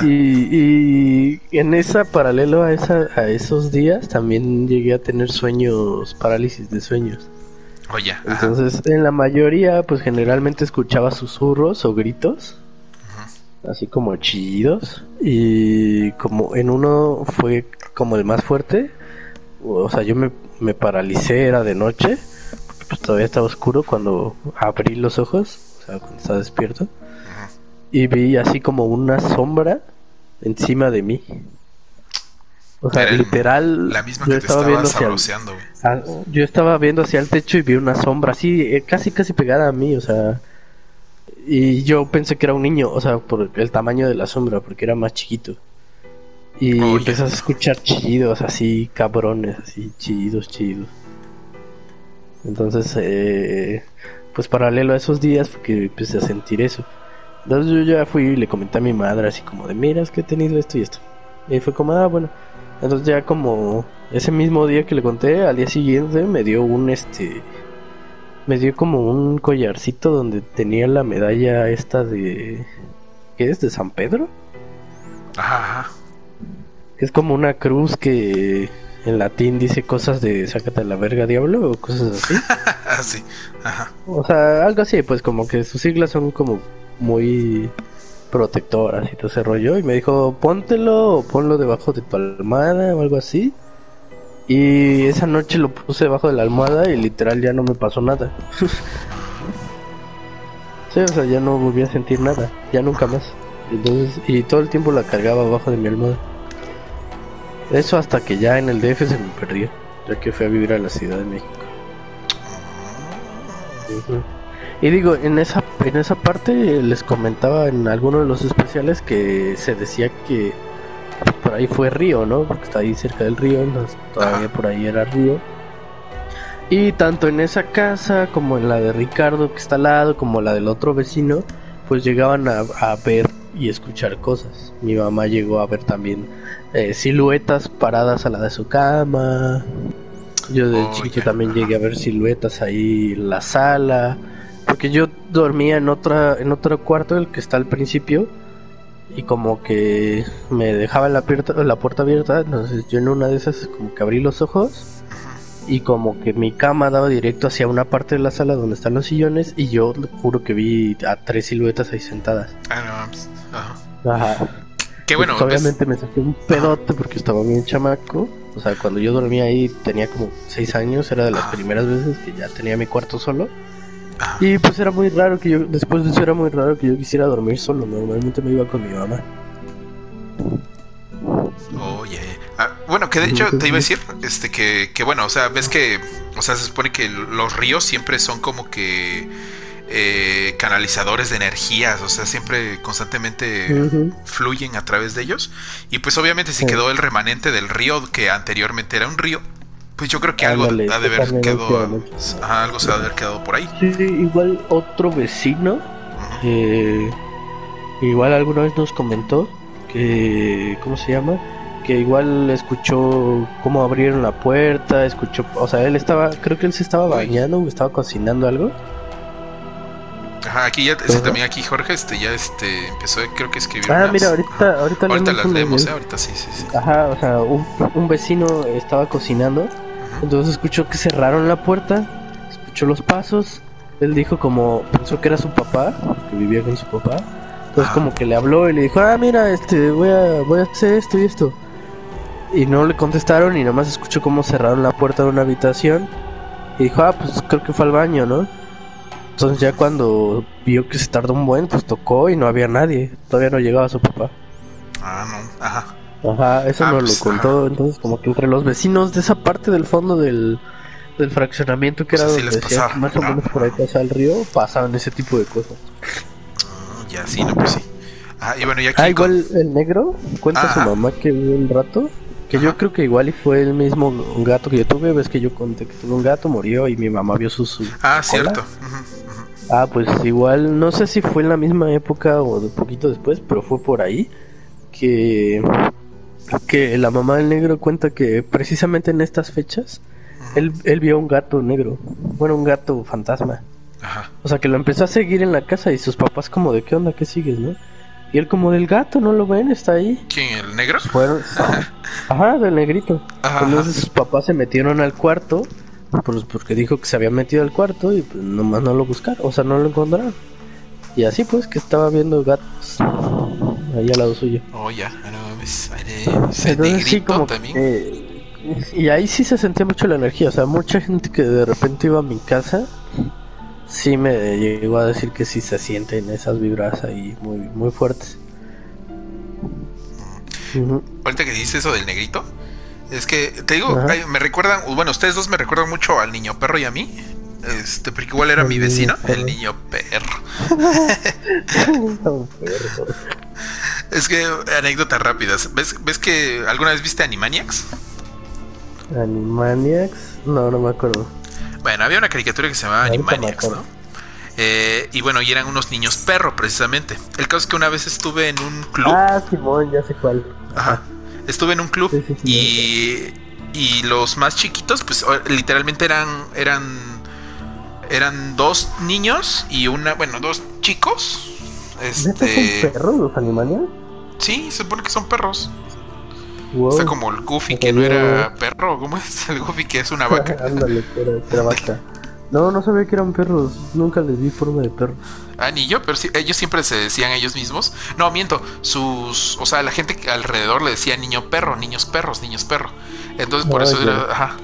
Y, y en esa paralelo a esa a esos días también llegué a tener sueños parálisis de sueños Oye, ajá. entonces en la mayoría pues generalmente escuchaba susurros o gritos así como chillidos. Y como en uno fue como el más fuerte o sea yo me, me paralicé era de noche porque pues todavía estaba oscuro cuando abrí los ojos o sea cuando estaba despierto. Y vi así como una sombra encima de mí. O sea, Era literal, La misma yo que te estaba estaba viendo hacia yo estaba viendo hacia el techo y vi una sombra así, eh, casi casi pegada a mí, o sea, y yo pensé que era un niño, o sea, por el tamaño de la sombra, porque era más chiquito. Y Oye. empecé a escuchar chillidos así, cabrones, así, chillidos, chillidos. Entonces, eh, pues paralelo a esos días fue que empecé a sentir eso. Entonces yo ya fui y le comenté a mi madre así como de, mira, es que he tenido esto y esto. Y fue como, ah, bueno. Entonces ya como ese mismo día que le conté, al día siguiente me dio un, este, me dio como un collarcito donde tenía la medalla esta de, ¿qué es? ¿De San Pedro? Ajá, es como una cruz que en latín dice cosas de sácate a la verga diablo o cosas así. Sí. Ajá. O sea, algo así, pues como que sus siglas son como muy protectoras y todo ese rollo. Y me dijo, póntelo o ponlo debajo de tu almohada o algo así. Y esa noche lo puse debajo de la almohada y literal ya no me pasó nada. o sea, ya no volví a sentir nada, ya nunca más. Entonces, y todo el tiempo la cargaba abajo de mi almohada. Eso hasta que ya en el DF se me perdió, ya que fui a vivir a la Ciudad de México. Y digo, en esa, en esa parte les comentaba en alguno de los especiales que se decía que por ahí fue río, ¿no? Porque está ahí cerca del río, entonces todavía Ajá. por ahí era río. Y tanto en esa casa como en la de Ricardo que está al lado, como la del otro vecino, pues llegaban a, a ver y escuchar cosas. Mi mamá llegó a ver también eh, siluetas paradas a la de su cama. Yo de Oh, chiquito también llegué a ver siluetas ahí en la sala. Porque yo dormía en otra, en otro cuarto, el que está al principio. Y como que me dejaba la, puerta- la puerta abierta. Entonces yo en una de esas como que abrí los ojos. Y como que mi cama daba directo hacia una parte de la sala donde están los sillones. Y yo juro que vi a tres siluetas ahí sentadas. Ah, no. Ajá. Ajá. Qué bueno, Pues, pues, obviamente me saqué un pedote porque estaba bien chamaco. O sea, cuando yo dormía ahí tenía como seis años, era de las Ah. primeras veces que ya tenía mi cuarto solo. Y pues era muy raro que yo, después de eso era muy raro que yo quisiera dormir solo. Normalmente me iba con mi mamá. Oye. Ah, Bueno, que de hecho te iba a decir, este, que, que bueno, o sea, ves que, o sea, se supone que los ríos siempre son como que eh, canalizadores de energías, o sea, siempre constantemente fluyen a través de ellos. Y pues obviamente si quedó el remanente del río que anteriormente era un río, pues yo creo que algo ha de haber quedado, algo se ha de haber quedado por ahí. Sí, igual otro vecino, eh, igual alguna vez nos comentó que, ¿cómo se llama? Que igual escuchó cómo abrieron la puerta, escuchó, o sea, él estaba, creo que él se estaba bañando o estaba cocinando algo Ajá, aquí ya, también aquí Jorge, este, ya este, empezó, creo que escribió. Ah, mira, ahorita, ahorita, ahorita las leemos, ¿eh? ahorita sí, sí, sí. Ajá, o sea, un, vecino estaba cocinando, entonces escuchó que cerraron la puerta, escuchó los pasos, él dijo como, pensó que era su papá, que vivía con su papá, entonces como que le habló y le dijo, ah, mira, este, voy a, voy a hacer esto y esto. Y no le contestaron y nomás escuchó cómo cerraron la puerta de una habitación y dijo, ah, pues creo que fue al baño, ¿no? Entonces ya cuando vio que se tardó un buen, pues tocó y no había nadie. Todavía no llegaba su papá. Ah, no. Ajá. Ajá, eso ah, nos lo pues, contó. Entonces como que entre los vecinos de esa parte del fondo del, del fraccionamiento que era donde decía más o menos por ahí pasa el río, pasaban ese tipo de cosas. Ah, ya, sí, no, pues sí. Ah, y bueno, ya aquí ah, igual el negro cuenta su mamá que vive un rato. Que yo creo que igual y fue el mismo gato que yo tuve. Ves que yo conté que tuve un gato, murió y mi mamá vio su. su ah, cierto. Ah, pues igual, no sé si fue en la misma época o de poquito después, pero fue por ahí que, que la mamá del negro cuenta que precisamente en estas fechas él, él vio un gato negro, bueno, un gato fantasma. Ajá. O sea, que lo empezó a seguir en la casa y sus papás como de qué onda, qué sigues, ¿no? Y él como del gato, ¿no lo ven? Está ahí. ¿Quién? ¿El negro? Fueron... Ajá, del negrito. Entonces sus papás se metieron al cuarto pues porque dijo que se había metido al cuarto y pues nomás no lo buscaron, o sea, no lo encontraron. Y así pues que estaba viendo gatos ahí al lado suyo. Oh, ya, Entonces sí como también. y ahí sí se sentía mucho la energía, o sea, mucha gente que de repente iba a mi casa sí me llegó a decir que sí se sienten esas vibras ahí muy muy fuertes. Mm. Ahorita que dices eso del negrito, es que, te digo, me recuerdan, bueno, ustedes dos me recuerdan mucho al niño perro y a mí. Este, porque igual era mi vecino, el niño perro. es que, anécdotas rápidas. ¿Ves, ¿Ves que alguna vez viste Animaniacs? Animaniacs, no, no me acuerdo. Bueno, había una caricatura que se llamaba Animaniacs, ¿no? Eh, y bueno, y eran unos niños perro, precisamente. El caso es que una vez estuve en un club. Ah, Simón, ya sé cuál. Ajá estuve en un club y, y los más chiquitos, pues literalmente eran, eran, eran dos niños y una, bueno, dos chicos. Este... ¿Son perros los Animaniacs? Sí, se supone que son perros. Sea, como el Goofy que no era perro, ¿cómo es el Goofy que es una vaca? Ándale, era vaca. No, no sabía que eran perros. Nunca les vi forma de perro. Ah, ni yo, pero sí, ellos siempre se decían ellos mismos. No, miento. Sus. O sea, la gente alrededor le decía niño perro, niños perros, niños perro. Entonces, por eso era. Ajá.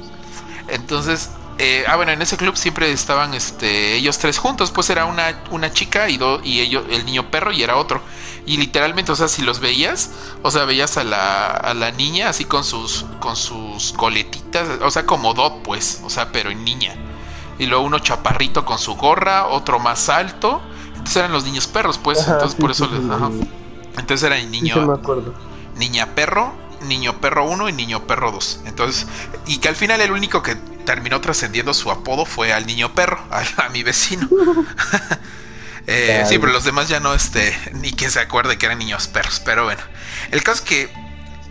Entonces. Eh, ah, bueno, en ese club siempre estaban este, ellos tres juntos, pues era una, una chica y, do, y ellos, el niño perro y era otro. Y literalmente, o sea, si los veías, o sea, veías a la, a la niña así con sus, con sus coletitas, o sea, como dot, pues, o sea, pero en niña y luego uno chaparrito con su gorra, otro más alto. Entonces eran los niños perros, pues. entonces por eso les. Entonces era el niño. niña perro, niño perro 1 y niño perro 2. Entonces, y que al final el único que terminó trascendiendo su apodo fue al niño perro, a, mi vecino. eh, sí, pero los demás ya no, este, ni quien se acuerde que eran niños perros. Pero bueno, el caso es que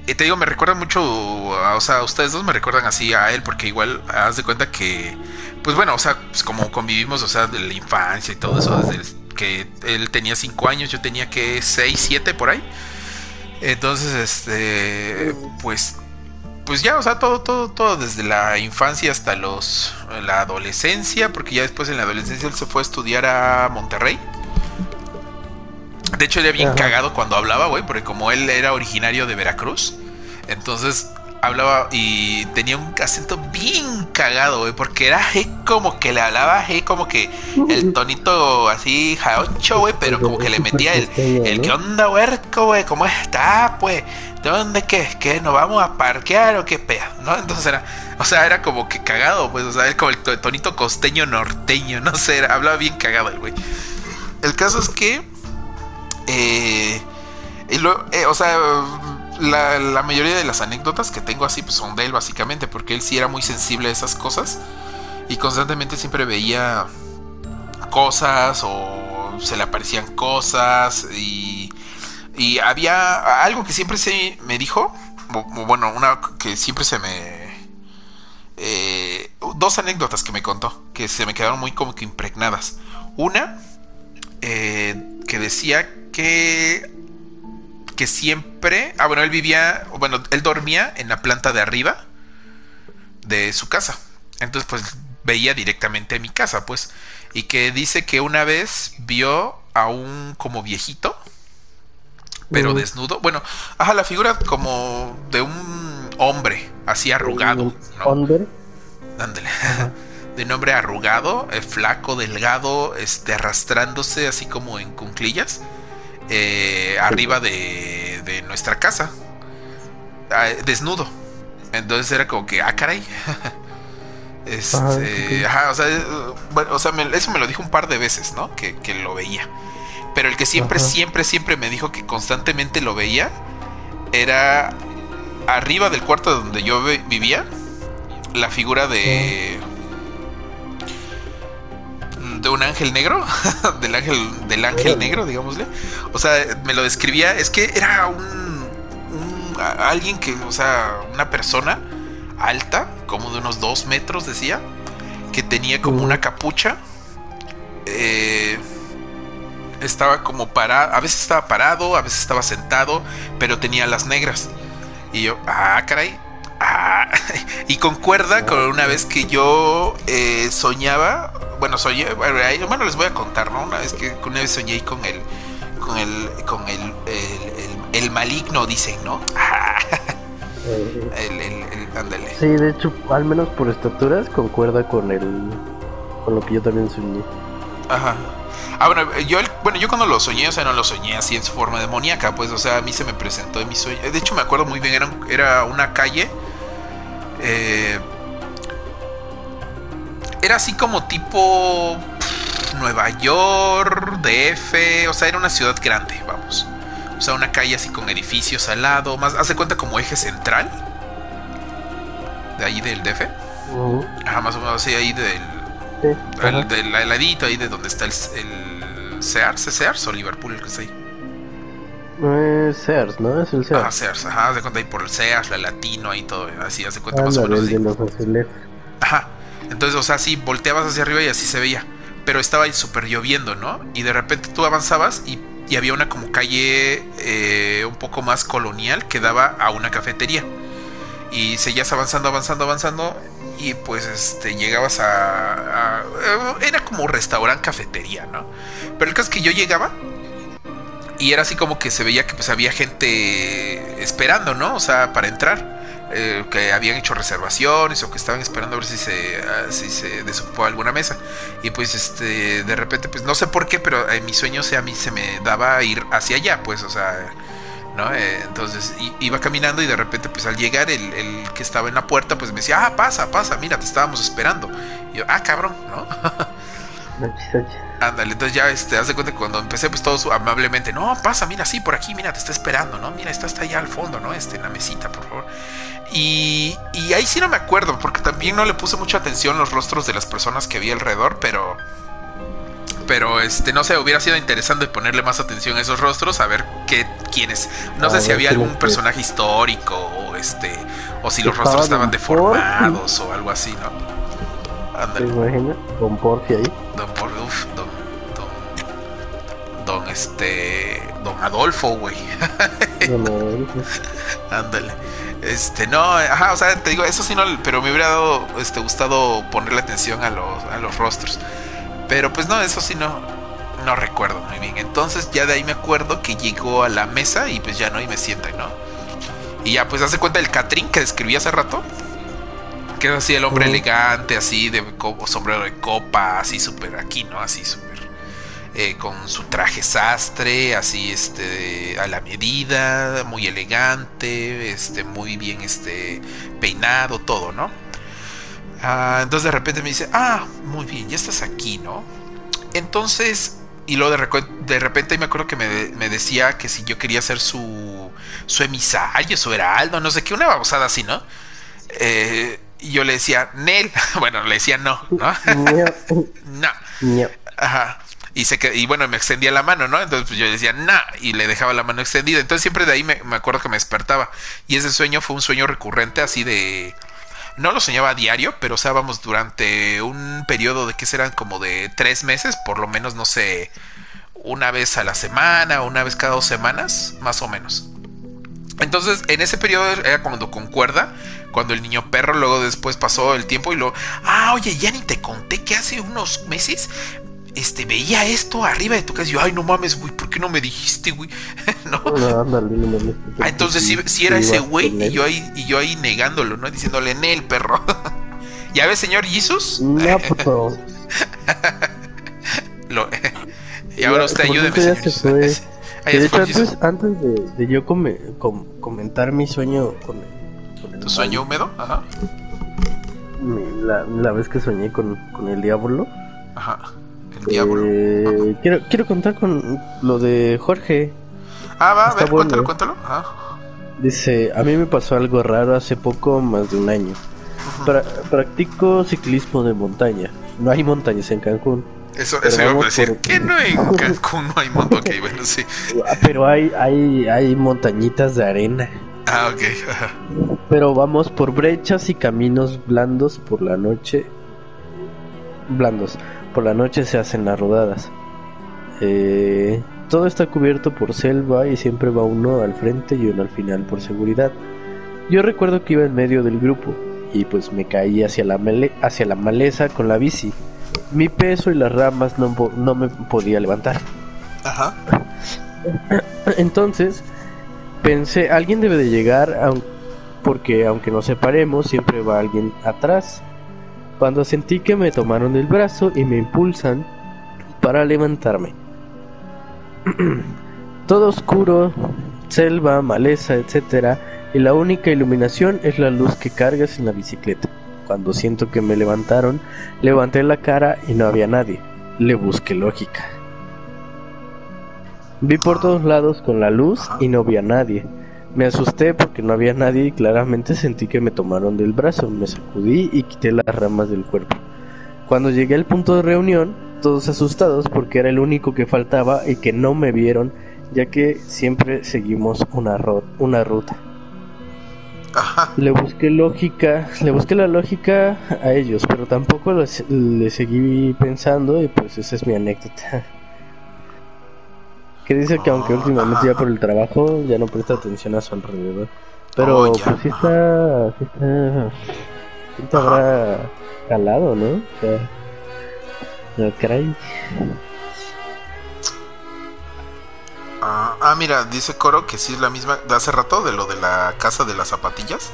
y te digo, me recuerda mucho, o sea, ustedes dos me recuerdan así a él, porque igual, haz de cuenta que, pues bueno, o sea, pues como convivimos, o sea, de la infancia y todo eso, desde que él tenía cinco años, yo tenía que seis, siete por ahí. Entonces, este, pues, pues ya, o sea, todo, todo, todo, desde la infancia hasta los, la adolescencia, porque ya después en la adolescencia él se fue a estudiar a Monterrey. De hecho, era bien cagado cuando hablaba, güey, porque como él era originario de Veracruz, entonces hablaba y tenía un acento bien cagado, güey, porque era como que le hablaba como que el tonito así jaocho, güey, pero como que le metía el, el ¿qué onda, huerco, güey? ¿Cómo está, pues? ¿De dónde qué? ¿Qué? ¿Nos vamos a parquear o qué pedo? ¿No? Entonces era, o sea, era como que cagado, pues, o sea, era como el tonito costeño norteño, no sé, hablaba bien cagado el güey. El caso es que, eh, eh o sea, la, mayoría de las anécdotas que tengo así pues son de él básicamente, porque él sí era muy sensible a esas cosas y constantemente siempre veía cosas o se le aparecían cosas y, y había algo que siempre se me dijo, bueno, una que siempre se me... Eh, dos anécdotas que me contó, que se me quedaron muy como que impregnadas. Una, eh, que decía que que siempre, ah bueno, él vivía, bueno, él dormía en la planta de arriba de su casa. Entonces, pues veía directamente mi casa, pues, y que dice que una vez vio a un como viejito, pero desnudo, bueno, ajá, la figura como de un hombre, así arrugado, ¿Hombre? Dándole. de un hombre arrugado, eh, flaco, delgado, este, arrastrándose así como en cunclillas eh, arriba de, de, nuestra casa, ah, desnudo. Entonces era como que, ah, caray. este, ajá, o sea, bueno, o sea eso me lo dijo un par de veces, ¿no? Que, lo veía. Pero el que siempre, siempre, siempre me dijo que constantemente lo veía era arriba del cuarto donde yo vivía, la figura de de un ángel negro, del ángel, del ángel negro, digámosle. O sea, me lo describía, es que era un, alguien que, o sea, una persona alta, como de unos dos metros, decía, que tenía como una capucha. Eh, estaba como parado, a veces estaba parado, a veces estaba sentado, pero tenía las negras. Y yo, ah, caray. Ah, y concuerda con una vez que yo eh, soñaba bueno, soñé, bueno, les voy a contar, ¿no? Una vez que una vez soñé con el, con el, con el, el, maligno, dicen, ¿no? el, el, ándale. Sí, de hecho, al menos por estaturas, concuerda con el, con lo que yo también soñé. Ajá. Ah, bueno, yo, bueno, yo cuando lo soñé, o sea, no lo soñé así en su forma demoníaca, pues, o sea, a mí se me presentó en mi sueño. De hecho, me acuerdo muy bien, era, era una calle eh, era así como tipo Nueva York, DF, o sea, era una ciudad grande, vamos. O sea, una calle así con edificios al lado, más, hace cuenta como eje central. De ahí del DF. Ajá, más o menos así ahí del. del, ladito ahí de donde está el, el Sears, ¿es Sears o Liverpool el que está ahí? No es Sears, ¿no? Es el Sears. Ah, Sears, ajá, hace cuenta ahí por el Sears, la Latino, ahí todo, así, hace cuenta más o menos. De los Ajá. Entonces, o sea, sí, volteabas hacia arriba y así se veía. Pero estaba súper lloviendo, ¿no? Y de repente tú avanzabas y, había una como calle eh, un poco más colonial que daba a una cafetería. Y seguías avanzando, avanzando, avanzando. Y pues este, llegabas a, Era como restaurante cafetería, ¿no? Pero el caso es que yo llegaba y era así como que se veía que pues había gente esperando, ¿no? O sea, para entrar. Eh, que habían hecho reservaciones o que estaban esperando a ver si se, ah, si se desocupó alguna mesa. Y pues este de repente, pues no sé por qué, pero en mis sueños a mí se me daba ir hacia allá, pues, o sea, ¿no? Eh, entonces iba caminando y de repente, pues al llegar el, el, que estaba en la puerta, pues me decía, ah, pasa, pasa, mira, te estábamos esperando. Y yo, ah, cabrón, ¿no? Ándale, entonces ya este, haz de cuenta que cuando empecé, pues todos amablemente, no, pasa, mira, sí, por aquí, mira, te está esperando, ¿no? Mira, está hasta allá al fondo, ¿no? Este, en la mesita, por favor. Y, y ahí sí no me acuerdo, porque también no le puse mucha atención los rostros de las personas que vi alrededor, pero. Pero este, no sé, hubiera sido interesante ponerle más atención a esos rostros, a ver qué, quiénes. No sé si había algún personaje histórico, o este, o si los rostros estaban deformados o algo así, ¿no? ¿Te imaginas? Don Porfi ahí. Don Porfi, uff, don, don, don, este, don Adolfo, güey. Ándale. Este, no, ajá, o sea, te digo, eso sí no, pero me hubiera dado, este, gustado ponerle atención a los, a los rostros. Pero pues no, eso sí no, no recuerdo muy bien. Entonces ya de ahí me acuerdo que llegó a la mesa y pues ya no, y me sientan, ¿no? Y ya, pues hace cuenta el Catrín que describí hace rato. Que es así el hombre elegante, así de sombrero de copa, así súper aquí, ¿no? Así súper. Eh, con su traje sastre, así este a la medida, muy elegante, este muy bien este peinado, todo, ¿no? Ah, entonces de repente me dice, ah, muy bien, ya estás aquí, ¿no? Entonces, y luego de, de repente me acuerdo que me, me, decía que si yo quería ser su, su emisario, su heraldo, no sé qué, una babosada así, ¿no? Eh, y yo le decía, Nel, bueno, le decía no, ¿no? no. Ajá. Y, se, y bueno, me extendía la mano, ¿no? Entonces pues, yo decía, nah, y le dejaba la mano extendida. Entonces siempre de ahí me, me acuerdo que me despertaba. Y ese sueño fue un sueño recurrente así de no lo soñaba a diario, pero o sea, vamos, durante un periodo de que serán como de tres meses, por lo menos, no sé, una vez a la semana, una vez cada dos semanas, más o menos. Entonces, en ese periodo era cuando concuerda, cuando el niño perro, luego después pasó el tiempo y lo, ah, oye, ya ni te conté que hace unos meses este, veía esto arriba de tu casa y yo, ay, no mames, güey, ¿por qué no me dijiste, güey? ¿No? Ah, entonces si era ese güey y yo ahí, y yo ahí negándolo, ¿no? Diciéndole, en el perro. ¿Ya ves, señor Jesus? No, Lo, y ahora usted ayúdeme, señor de hecho, antes, antes de, de yo come, comentar mi sueño con el, con el ¿Tu sueño húmedo? Ajá. La, la vez que soñé con, con el diablo. Ajá. Eh, quiero, quiero contar con lo de Jorge. Ah, va, a ver, cuéntalo, cuéntalo. Dice, a mí me pasó algo raro hace poco, más de un año. practico ciclismo de montaña. No hay montañas en Cancún. Eso, eso iba a decir, que no en Cancún no hay montañas? Ok, bueno, sí. Pero hay, hay, hay montañitas de arena. Ah, ok. Pero vamos por brechas y caminos blandos por la noche. Blandos por la noche se hacen las rodadas. Eh, todo está cubierto por selva y siempre va uno al frente y uno al final por seguridad. Yo recuerdo que iba en medio del grupo y pues me caí hacia la, hacia la maleza con la bici. Mi peso y las ramas no, no me podía levantar. Ajá. Entonces pensé, alguien debe de llegar porque aunque nos separemos siempre va alguien atrás cuando sentí que me tomaron del brazo y me impulsan para levantarme. Todo oscuro, selva, maleza, etc. Y la única iluminación es la luz que cargas en la bicicleta. Cuando siento que me levantaron, levanté la cara y no había nadie. Le busqué lógica. Vi por todos lados con la luz y no había nadie. Me asusté porque no había nadie y claramente sentí que me tomaron del brazo. Me sacudí y quité las ramas del cuerpo. Cuando llegué al punto de reunión, todos asustados porque era el único que faltaba y que no me vieron, ya que siempre seguimos una, una ruta. Le busqué lógica, le busqué la lógica a ellos, pero tampoco le seguí pensando y pues esa es mi anécdota. Que dice que aunque últimamente ya por el trabajo ya no presta atención a su alrededor. Pero oh, pues sí está, sí está, sí te habrá calado, ¿no? O sea, no caray. Ah, ah, mira, dice Coro que sí es la misma de hace rato de lo de la casa de las zapatillas.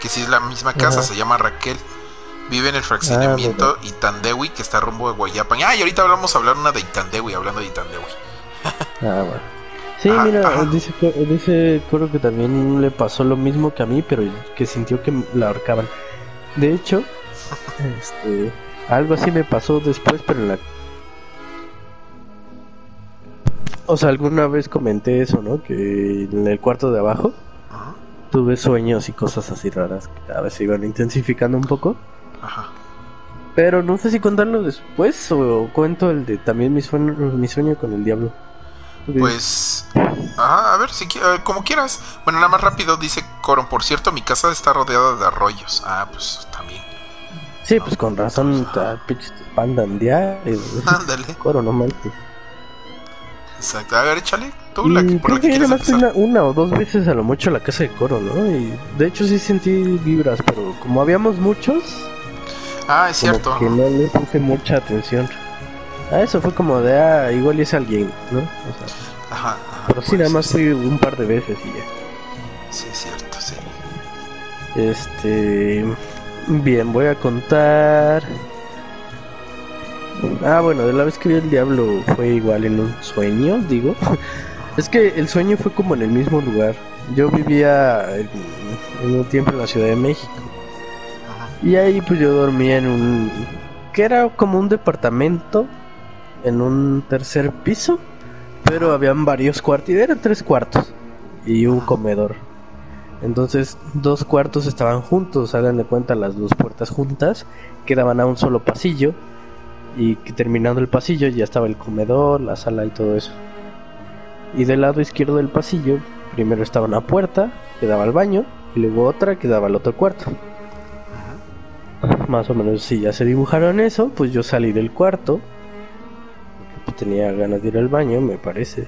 Que sí es la misma casa, se llama Raquel. Vive en el fraccionamiento ah, Itandewi, que está rumbo de Guayapan. Ah, y ahorita vamos a hablar una de Itandewi, hablando de Itandewi. Ah, bueno. Sí, mira, dice, dice Coro que también le pasó lo mismo que a mí, pero que sintió que la ahorcaban. De hecho, este, algo así me pasó después, pero en la... O sea, alguna vez comenté eso, ¿no? Que en el cuarto de abajo tuve sueños y cosas así raras que a veces iban intensificando un poco. Ajá. Pero no sé si contarlo después o cuento el de también mi sueño, mi sueño con el diablo. Pues, a ver, si como quieras. Bueno, nada más rápido, dice Coron. Por cierto, mi casa está rodeada de arroyos. Ah, pues también. Sí, pues con razón, pues, pandan. Ándale. Coro, no Exacto. A ver, échale. Tú, la, por que una, una, o dos veces a lo mucho la casa de Coro, ¿no? Y de hecho sí sentí vibras, pero como habíamos muchos. Ah, es cierto. Que no le puse mucha atención. Ah, eso fue como de, ah, igual es alguien, ¿no? O sea, ajá, pero sí, nada más fui un par de veces y ya. Sí, es cierto, Este. Bien, voy a contar. Ah, bueno, de la vez que vi el diablo fue igual en un sueño, digo. Es que el sueño fue como en el mismo lugar. Yo vivía en, en un tiempo en la Ciudad de México. Ajá. Y ahí pues yo dormía en un... que era como un departamento en un tercer piso. Pero habían varios cuartos, y eran tres cuartos y un comedor. Entonces dos cuartos estaban juntos, hagan de cuenta las dos puertas juntas, quedaban a un solo pasillo. Y que terminando el pasillo ya estaba el comedor, la sala y todo eso. Y del lado izquierdo del pasillo, primero estaba una puerta que daba al baño y luego otra que daba al otro cuarto. Más o menos si ya se dibujaron eso, pues yo salí del cuarto. Tenía ganas de ir al baño, me parece.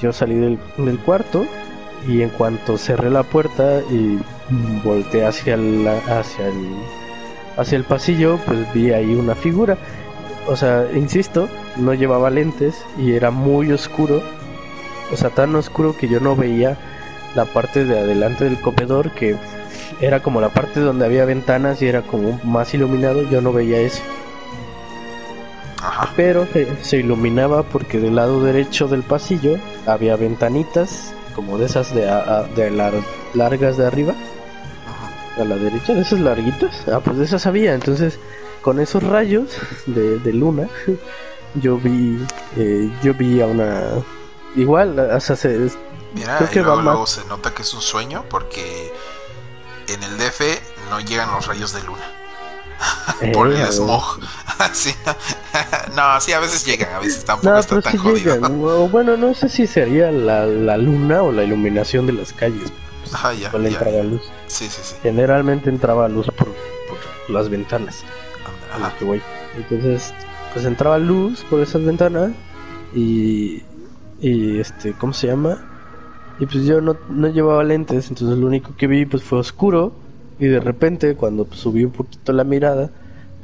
Yo salí del, del cuarto y en cuanto cerré la puerta y volteé hacia la, hacia el hacia el pasillo, pues vi ahí una figura. O sea, insisto, no llevaba lentes y era muy oscuro. O sea, tan oscuro que yo no veía la parte de adelante del comedor, que era como la parte donde había ventanas y era como más iluminado. Yo no veía eso. Ajá. Pero se, se iluminaba porque del lado derecho del pasillo había ventanitas, como de esas de, a- de lar- largas de arriba Ajá. a la derecha, de esas larguitas. Ah, pues de esas había. Entonces, con esos rayos de, de luna, yo vi, eh, yo vi a una. Igual, o sea, se- Mira, Creo y que va luego, luego se nota que es un sueño porque en el DF no llegan los rayos de luna. Por el smog. sí. no, sí, a veces llegan, a veces tampoco No, está tan sí jodido. Bueno, no sé si sería la, la luna o la iluminación de las calles. Ya, Cuando ya. entraba luz. Sí, sí, sí. Generalmente entraba luz por, por las ventanas. Ajá. que voy. Entonces, pues entraba luz por esas ventanas y, y este, ¿cómo se llama? Y pues yo no, no llevaba lentes, entonces lo único que vi pues fue oscuro y de repente cuando subí un poquito la mirada,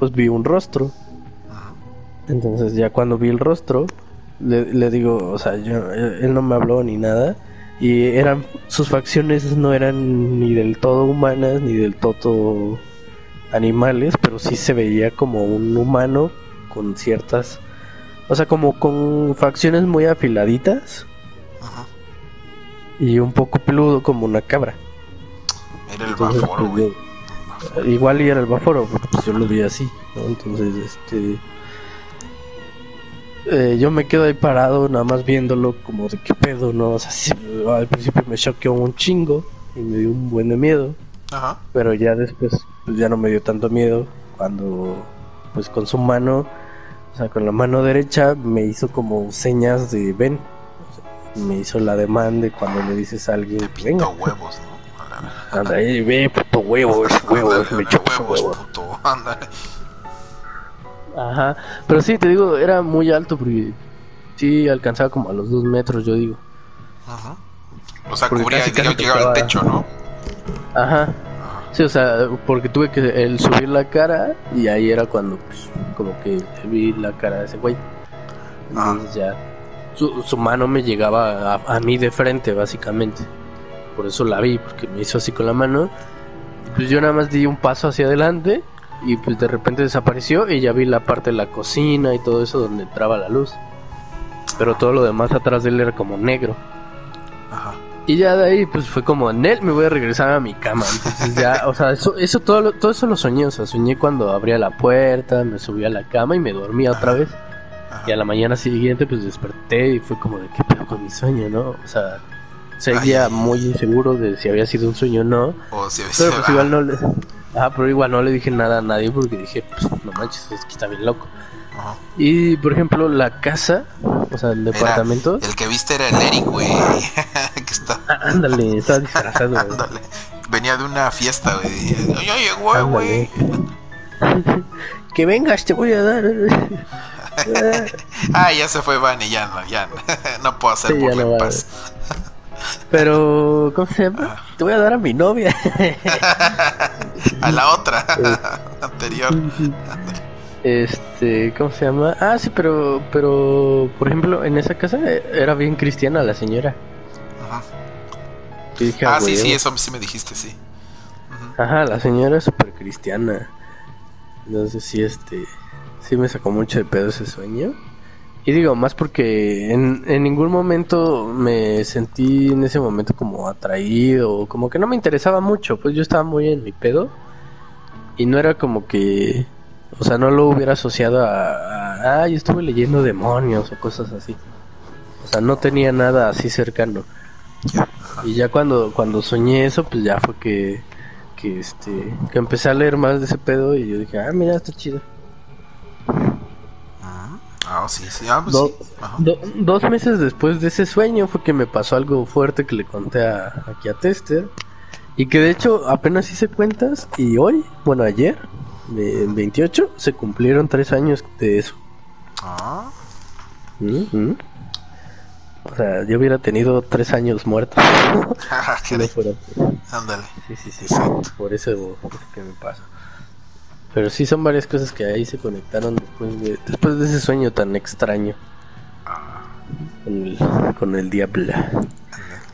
pues vi un rostro. Entonces ya cuando vi el rostro, le, le digo, o sea, yo, él no me habló ni nada. Y eran, sus facciones no eran ni del todo humanas ni del todo animales, pero sí se veía como un humano con ciertas, o sea, como con facciones muy afiladitas Ajá. y un poco peludo como una cabra. Era el Entonces, baforo, güey. igual y era el baforo, porque pues yo lo vi así, ¿no? Entonces, este... eh, yo me quedo ahí parado, nada más viéndolo como de qué pedo, ¿no? O sea, sí, al principio me choqueó un chingo y me dio un buen de miedo, Ajá. pero ya después pues ya no me dio tanto miedo cuando pues con su mano, o sea, con la mano derecha me hizo como señas de ven. O sea, me hizo la demanda de cuando le dices a alguien Te venga. huevos, ¿no? Anda ahí, ve, puto huevos, huevos, me chocó huevos, huevos. puto. Ándale. Ajá, pero sí, te digo, era muy alto porque sí alcanzaba como a los dos metros, yo digo. Ajá. O sea, Porque cubría, casi, llegaba, casi llegaba al techo, ¿no? Ajá, sí, o sea, porque tuve que el subir la cara y ahí era cuando, pues, como que vi la cara de ese güey. Entonces ya, su, su mano me llegaba a, a mí de frente, básicamente. Por eso la vi, porque me hizo así con la mano. Pues yo nada más di un paso hacia adelante y pues de repente desapareció y ya vi la parte de la cocina y todo eso donde entraba la luz. Pero todo lo demás atrás de él era como negro. Ajá. Y ya de ahí, pues fue como, Nel, me voy a regresar a mi cama. Entonces ya, o sea, eso, eso todo, lo- todo eso lo soñé. O sea, soñé cuando abría la puerta, me subí a la cama y me dormía otra vez. Ajá. Y a la mañana siguiente, pues desperté y fue como de, ¿qué pedo con mi sueño, no? O sea, seguía Ay. muy inseguro de si había sido un sueño o no. O si Pero pues igual no le... Ah, pero igual no le dije nada a nadie porque dije, pues no manches, es que está bien loco. Ajá. Y por ejemplo, la casa, o sea, el departamento, El que viste era el Eric, güey. que está. ah, ándale, estaba disfrazado. Ándale. Venía de una fiesta, güey. Ya llegó, güey. Que vengas, te voy a dar. Ah, ya se fue Vani, ya no, ya no. no puedo hacer Sí, burla no en paz. Pero, ¿cómo se llama? Te voy a dar a mi novia. A la otra anterior. Este, ¿cómo se llama? Ah, sí, pero, pero, por ejemplo, en esa casa eh, era bien cristiana la señora. Ajá. Dije, Ah, "Ah, sí, sí, eso sí me dijiste, sí. Ajá, la señora es súper cristiana. Entonces sí, este, sí me sacó mucho de pedo ese sueño. Y digo, más porque en, en ningún momento me sentí en ese momento como atraído, como que no me interesaba mucho, pues yo estaba muy en mi pedo. Y no era como que, o sea, no lo hubiera asociado a, ah, yo estuve leyendo demonios o cosas así. O sea, no tenía nada así cercano. Y ya cuando, cuando soñé eso, pues ya fue que, que este, que empecé a leer más de ese pedo y yo dije, ah, mira, está chido. Ah, sí, sí. Ah, pues Do- sí. Ajá. do- dos meses después de ese sueño fue que me pasó algo fuerte que le conté a, aquí a Tester. Y que de hecho apenas hice cuentas y hoy, bueno ayer, en 28, se cumplieron tres años de eso. Ah. O sea, yo hubiera tenido tres años muerto. fuera Ándale. Sí, sí, sí. Exacto. Por eso es que me pasa. Pero sí son varias cosas que ahí se conectaron después de, después de ese sueño tan extraño con el, con el diablo,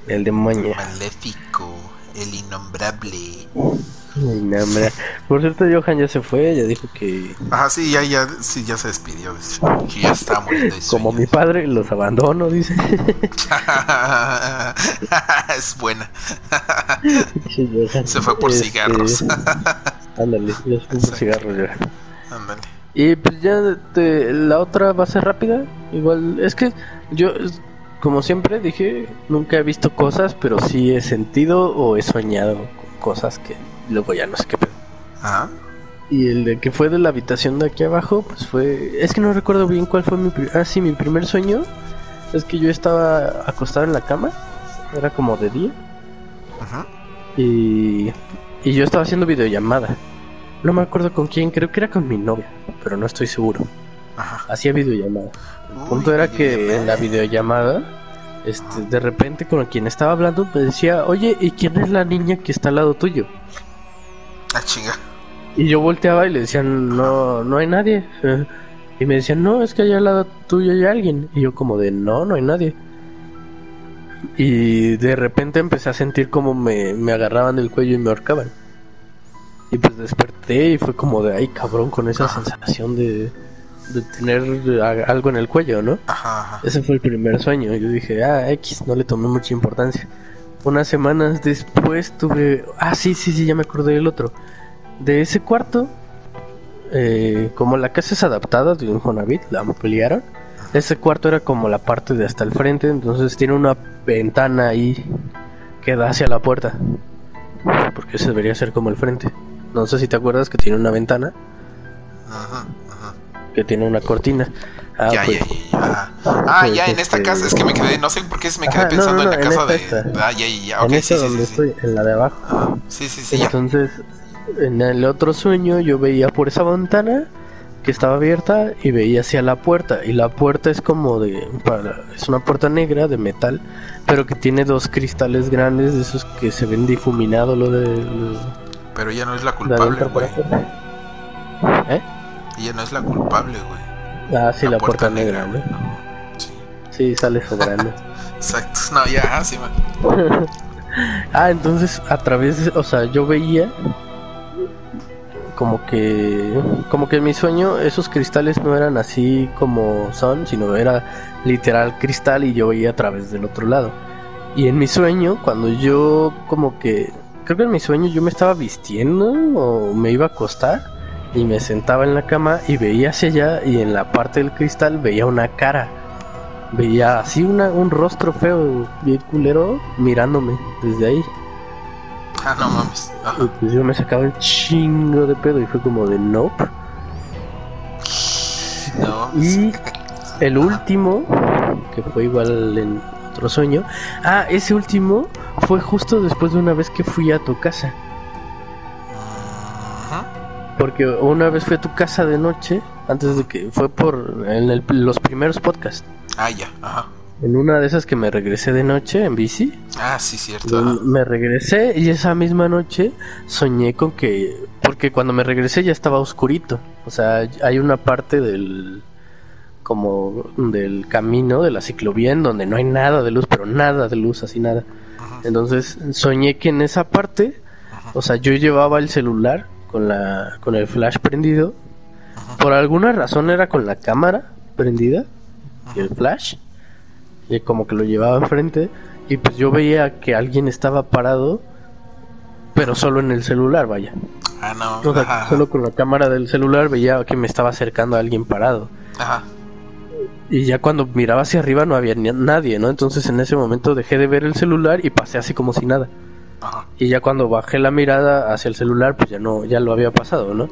el demonio. maléfico, el innombrable. Hombre. Por cierto, Johan ya se fue, ya dijo que Ajá, sí, ya, ya, sí, ya se despidió. dice, Que ya está como mi padre los abandono, dice. es buena. Se fue por Este, cigarros. Ándale, cigarros ya. Ándale. Y pues ya te- la otra va a ser rápida. Igual, es que yo, como siempre dije, nunca he visto cosas, pero sí he sentido o he soñado con cosas que luego ya no sé qué pedo. Ajá. Y el de que fue de la habitación de aquí abajo, pues fue... Es que no recuerdo bien cuál fue mi... pri- Ah, sí, mi primer sueño. Es que yo estaba acostado en la cama. Era como de día. Ajá. Y, y yo estaba haciendo videollamada. No me acuerdo con quién, creo que era con mi novia, pero no estoy seguro. Ajá. Hacía videollamada. El Uy, punto era que en la videollamada, este, de repente con quien estaba hablando me decía, oye, ¿y quién es la niña que está al lado tuyo? Ah, chinga. Y yo volteaba y le decían, no, no hay nadie. Y me decían, no, es que allá al lado tuyo hay alguien. Y yo como de, no, no hay nadie. Y de repente empecé a sentir como me, me agarraban del cuello y me ahorcaban. Y pues desperté y fue como de, ay cabrón, con esa sensación de, de tener algo en el cuello, ¿no? Ajá, ajá. Ese fue el primer sueño. Yo dije, ah, X, no le tomé mucha importancia. Unas semanas después tuve. Ah, sí, sí, sí, ya me acordé del otro. De ese cuarto, eh, como la casa es adaptada de un Infonavit, la ampliaron. Ese cuarto era como la parte de hasta el frente, entonces tiene una ventana ahí que da hacia la puerta. Porque ese debería ser como el frente. No sé si te acuerdas que tiene una ventana, Ajá, ajá. que tiene una cortina. Ah, ya, pues, ya, ya, ya. Ah, pues, ya, en esta este- casa. Es que me quedé, no sé por qué me quedé Ajá, pensando no, en la no, en casa de. esta. Ah, ya, ya, ya. Ok, en sí, donde sí, sí. estoy, en la de abajo. Ah, sí, sí, sí. Entonces, en el otro sueño yo veía por esa ventana que estaba abierta y veía hacia la puerta. Y la puerta es como de. para- es una puerta negra de metal, pero que tiene dos cristales grandes de esos que se ven difuminado lo de. lo Pero ella no es la culpable, güey. ¿Eh? Ella no es la culpable, güey. Ah, sí, la, puerta, negra, ¿no? No, Sí, Sí, sale sobrando. exacto. No, ya, sí, man. Ah, entonces a través, de- o sea, yo veía como que, como que en mi sueño esos cristales no eran así como son, sino era literal cristal y yo veía a través del otro lado. Y en mi sueño, cuando yo como que, creo que en mi sueño yo me estaba vistiendo o me iba a acostar y me sentaba en la cama y veía hacia allá y en la parte del cristal veía una cara. Veía así una, un rostro feo, bien culero, mirándome desde ahí. Ah, no mames. Y pues yo me sacaba un chingo de pedo y fue como de nope. No. Y el último, que fue igual en otro sueño. Ah, ese último fue justo después de una vez que fui a tu casa. Ajá. Porque una vez fui a tu casa de noche, antes de que fue por en el- los primeros podcasts. Ah, ya, ajá. En una de esas que me regresé de noche en bici. Ah, sí, cierto. Me regresé y esa misma noche soñé con que... Porque cuando me regresé ya estaba oscurito. O sea, hay una parte del... como del camino de la ciclovía en donde no hay nada de luz, pero nada de luz, así nada. Ajá. Entonces soñé que en esa parte O sea, yo llevaba el celular con la con el flash prendido. Por alguna razón era con la cámara prendida y el flash. Y como que lo llevaba enfrente y pues yo veía que alguien estaba parado, pero solo en el celular, vaya. Ah, no. O sea, solo con la cámara del celular veía que me estaba acercando a alguien parado. Ajá. Y ya cuando miraba hacia arriba no había ni- nadie, ¿no? Entonces en ese momento dejé de ver el celular y pasé así como si nada. Ajá. Y ya cuando bajé la mirada hacia el celular, pues ya no, ya lo había pasado, ¿no?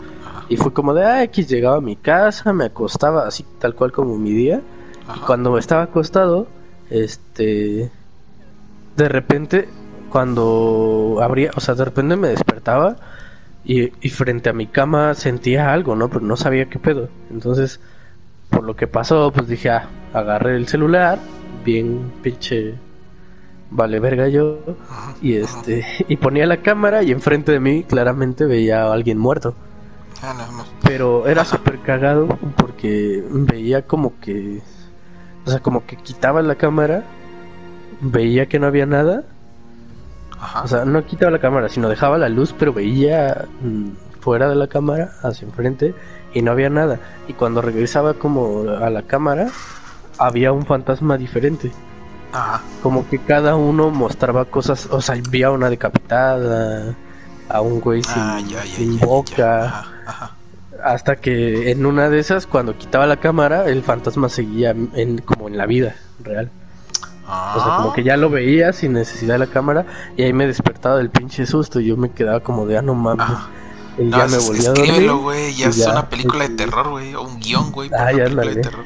Y fue como de, ah, X, llegaba a mi casa, me acostaba así tal cual como mi día. Y cuando estaba acostado, este, de repente, cuando abría, o sea, de repente me despertaba y, y frente a mi cama sentía algo, ¿no? Pero no sabía qué pedo. Entonces, por lo que pasó, pues dije, ah, agarré el celular, bien pinche, vale verga yo, y este, y ponía la cámara y enfrente de mí claramente veía a alguien muerto. Ah. Pero era súper cagado porque veía como que. O sea, como que quitaba la cámara, veía que no había nada. Ajá. O sea, no quitaba la cámara, sino dejaba la luz, pero veía mm, fuera de la cámara, hacia enfrente, y no había nada. Y cuando regresaba como a la cámara, había un fantasma diferente. Ajá. Como que cada uno mostraba cosas, o sea, había una decapitada, a un güey sin, Ah, ya, ya, sin ya, boca. Ajá. Hasta que en una de esas, cuando quitaba la cámara, el fantasma seguía en, como en la vida real. O sea, como Ah. que ya lo veía sin necesidad de la cámara y ahí me despertaba del pinche susto y yo me quedaba como de, ah, no mames. Ah. Y No, ya me es- volví a dormir. güey. Ya es ya, una película de terror, güey. O un guion, güey. Ah, una película de terror.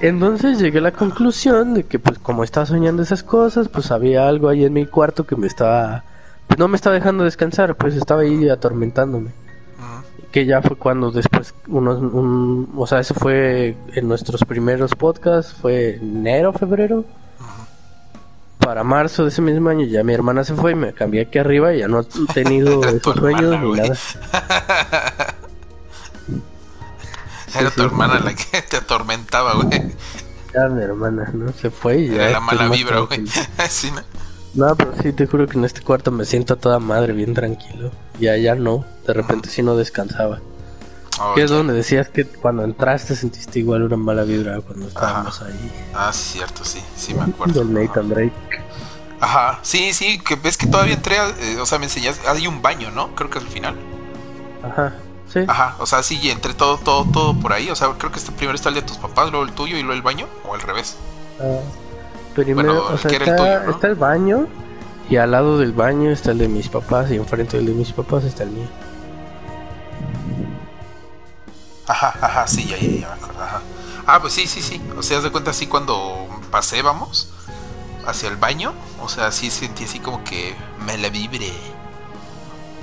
Entonces llegué a la conclusión de que pues como estaba soñando esas cosas, pues había algo ahí en mi cuarto que me estaba... Pues no me estaba dejando descansar, pues estaba ahí atormentándome. Ujú. Que ya fue cuando después unos un, o sea eso fue en nuestros primeros podcasts fue enero febrero para marzo de ese mismo año ya mi hermana se fue y me cambié aquí arriba y ya no he tenido esos sueños hermana, ni nada Era Sí, tu sí. hermana la que te atormentaba, güey. ya mi hermana no se fue y ya Era la mala vibra, güey. Sí, ¿no? No pero sí te juro que en este cuarto me siento a toda madre bien tranquilo ya ya no de repente sí no descansaba Oh, que es donde decías que cuando entraste sentiste igual una mala vibra cuando estábamos ahí Ah, sí, cierto, sí. Sí, me acuerdo. del Nathan Drake Ajá. Sí, sí, que ves que todavía entré. eh, o sea, me enseñaste. Hay un baño, ¿no? Creo que al final. Ajá, sí. Ajá. O sea, sí, y entré todo, todo, todo por ahí. O sea, creo que este primero está el de tus papás, luego el tuyo y luego el baño. O al revés. Ah, primero, Bueno, o sea, está, tuyo, ¿no? está el baño y al lado del baño está el de mis papás y enfrente del de mis papás está el mío. Ajá, ajá, sí, ya, ya, ya me acuerdo. Ajá. Ah, pues sí, sí, sí. O sea, de cuenta así cuando pasé, vamos, hacia el baño. O sea, sí sentí así como que me la vibre.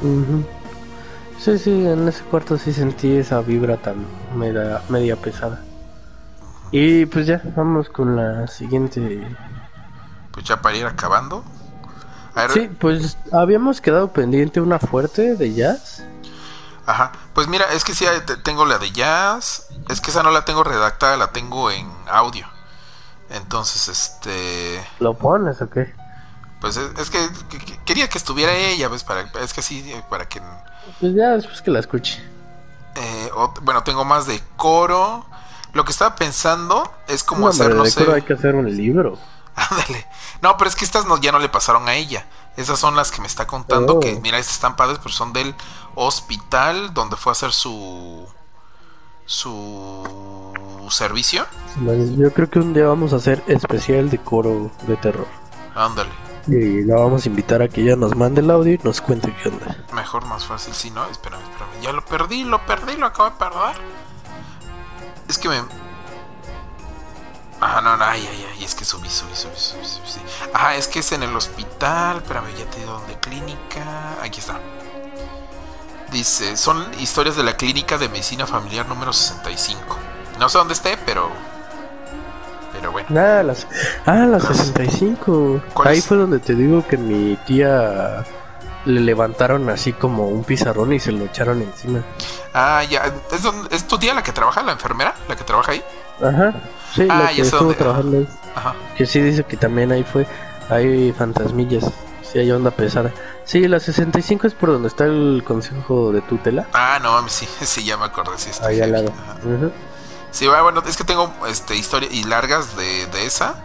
Ujú. Sí, sí, en ese cuarto sí sentí esa vibra tan media, media pesada. Y pues ya, vamos con la siguiente. Pues ya para ir acabando. Ver, Sí, pues habíamos quedado pendiente una fuerte de jazz. Ajá. Pues mira, es que sí te- tengo la de jazz. Es que esa no la tengo redactada, la tengo en audio. Entonces, este. ¿Lo pones o qué? Pues es, es que, que- que quería que estuviera ella, ¿ves? Para, es que sí, eh, para que. Pues ya después que la escuche. eh, bueno, tengo más de coro. Lo que estaba pensando es como No, hacer, no sé. hay que hacer un libro. Ándale. No, pero es que estas no, ya no le pasaron a ella. Esas son las que me está contando. Oh. Que mira, estas están padres, pero son del hospital donde fue a hacer su. su servicio. Yo creo que un día vamos a hacer especial de coro de terror. Ándale. Y la vamos a invitar a que ella nos mande el audio y nos cuente qué onda. Mejor, más fácil. Si no, espérame, espérame. Ya lo perdí, lo perdí, lo acabo de perder. Es que me. Ajá, no, no, ay, ay, ay, es que subí, subí, subí, subí, subí. Ajá, es que es en el hospital. Espérame, ya te digo dónde clínica. Aquí está. Dice, son historias de la clínica de medicina familiar número 65. No sé dónde esté, pero. Pero bueno. Ah, las, ah, las Las- 65. ¿Cuál Ahí es? fue donde te digo que mi tía le levantaron así como un pizarrón y se lo echaron encima. Ah, ya. ¿Es, donde- ¿Es tu tía la que trabaja, la enfermera? ¿La que trabaja ahí? Ajá. Sí, Ah, la que estuvo dónde. trabajando ahí. Ajá. Que sí dice que también ahí fue. Hay fantasmillas. Sí, hay onda pesada. Sí, la 65 es por donde está el consejo de tutela. Ah, no, sí, sí, ya me acordé. Sí, está Ahí al lado. Ajá. Ujú. Sí, bueno, bueno, es que tengo este historia y largas de, de esa.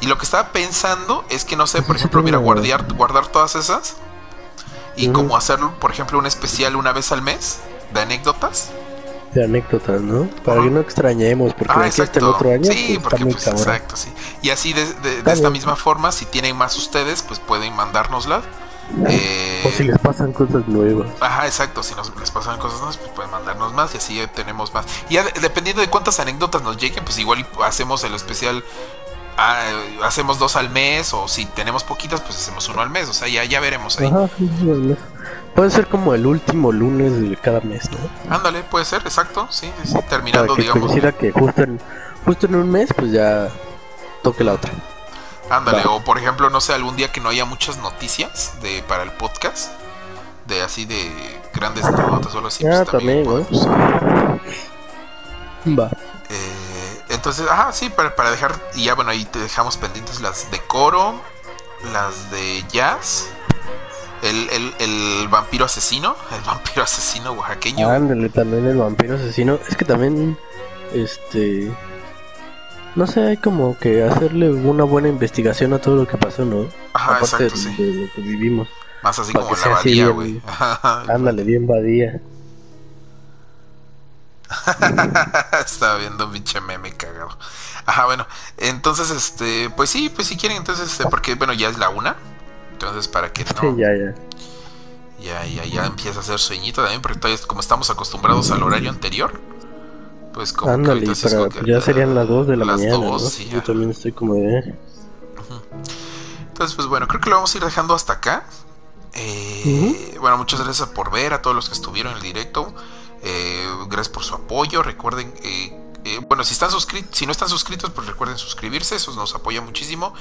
Y lo que estaba pensando es que no sé, por ejemplo, mira, guardar, guardar todas esas y Ujú. como hacer, por ejemplo, un especial una vez al mes de anécdotas. De anécdotas, ¿no? Para que no extrañemos, porque Ah, de aquí hasta el otro año sí, pues, está porque muy pues exacto, sí. Y así de, de- de Está esta misma forma, si tienen más ustedes, pues pueden mandárnosla. Eh, O si les pasan cosas nuevas. Ajá, exacto. Si nos les pasan cosas más, pues pueden mandarnos más y así tenemos más. Y ya de- dependiendo de cuántas anécdotas nos lleguen, pues igual hacemos el especial. Ah, hacemos dos al mes o si tenemos poquitas, pues hacemos uno al mes. O sea, ya, ya veremos ahí. Ajá, sí, sí, sí. Puede ser como el último lunes de cada mes, ¿no? Ándale, puede ser, exacto. Sí, sí, Para terminando, que digamos. coincida que justo en, justo en un mes, pues ya toque la otra. Ándale, o por ejemplo, no sé, algún día que no haya muchas noticias de para el podcast, de así de grandes anécdotas o algo así. Ah, pues también también, Va. Eh, entonces, ajá, sí, para, para dejar, y ya bueno, ahí te dejamos pendientes las de coro, las de jazz, el, el, el vampiro asesino, el vampiro asesino oaxaqueño. Ándale, también el vampiro asesino. Es que también, este. No sé, hay como que hacerle una buena investigación a todo lo que pasó, ¿no? ajá, Aparte exacto, de, sí. de lo que vivimos. Más así para como que la sea bien- güey. Ándale, bien vadía. Estaba viendo un pinche meme cagado. Ajá, bueno, entonces, este, pues sí, pues si quieren, entonces, este, porque, bueno, ya es la una. Entonces, para que no. Sí, ya, ya. Ya, ya, ya empieza a hacer sueñito también, porque todavía como estamos acostumbrados al horario anterior, pues como que ahorita para, que, ya serían las 2 de la las mañana, dos, ¿no? sí, Yo ya. también estoy como de... Entonces, pues bueno, creo que lo vamos a ir dejando hasta acá. Eh, Bueno, muchas gracias por ver a todos los que estuvieron en el directo. Eh, gracias por su apoyo. Recuerden, eh, eh, bueno, si están suscritos, si no están suscritos, pues recuerden suscribirse, eso nos apoya muchísimo.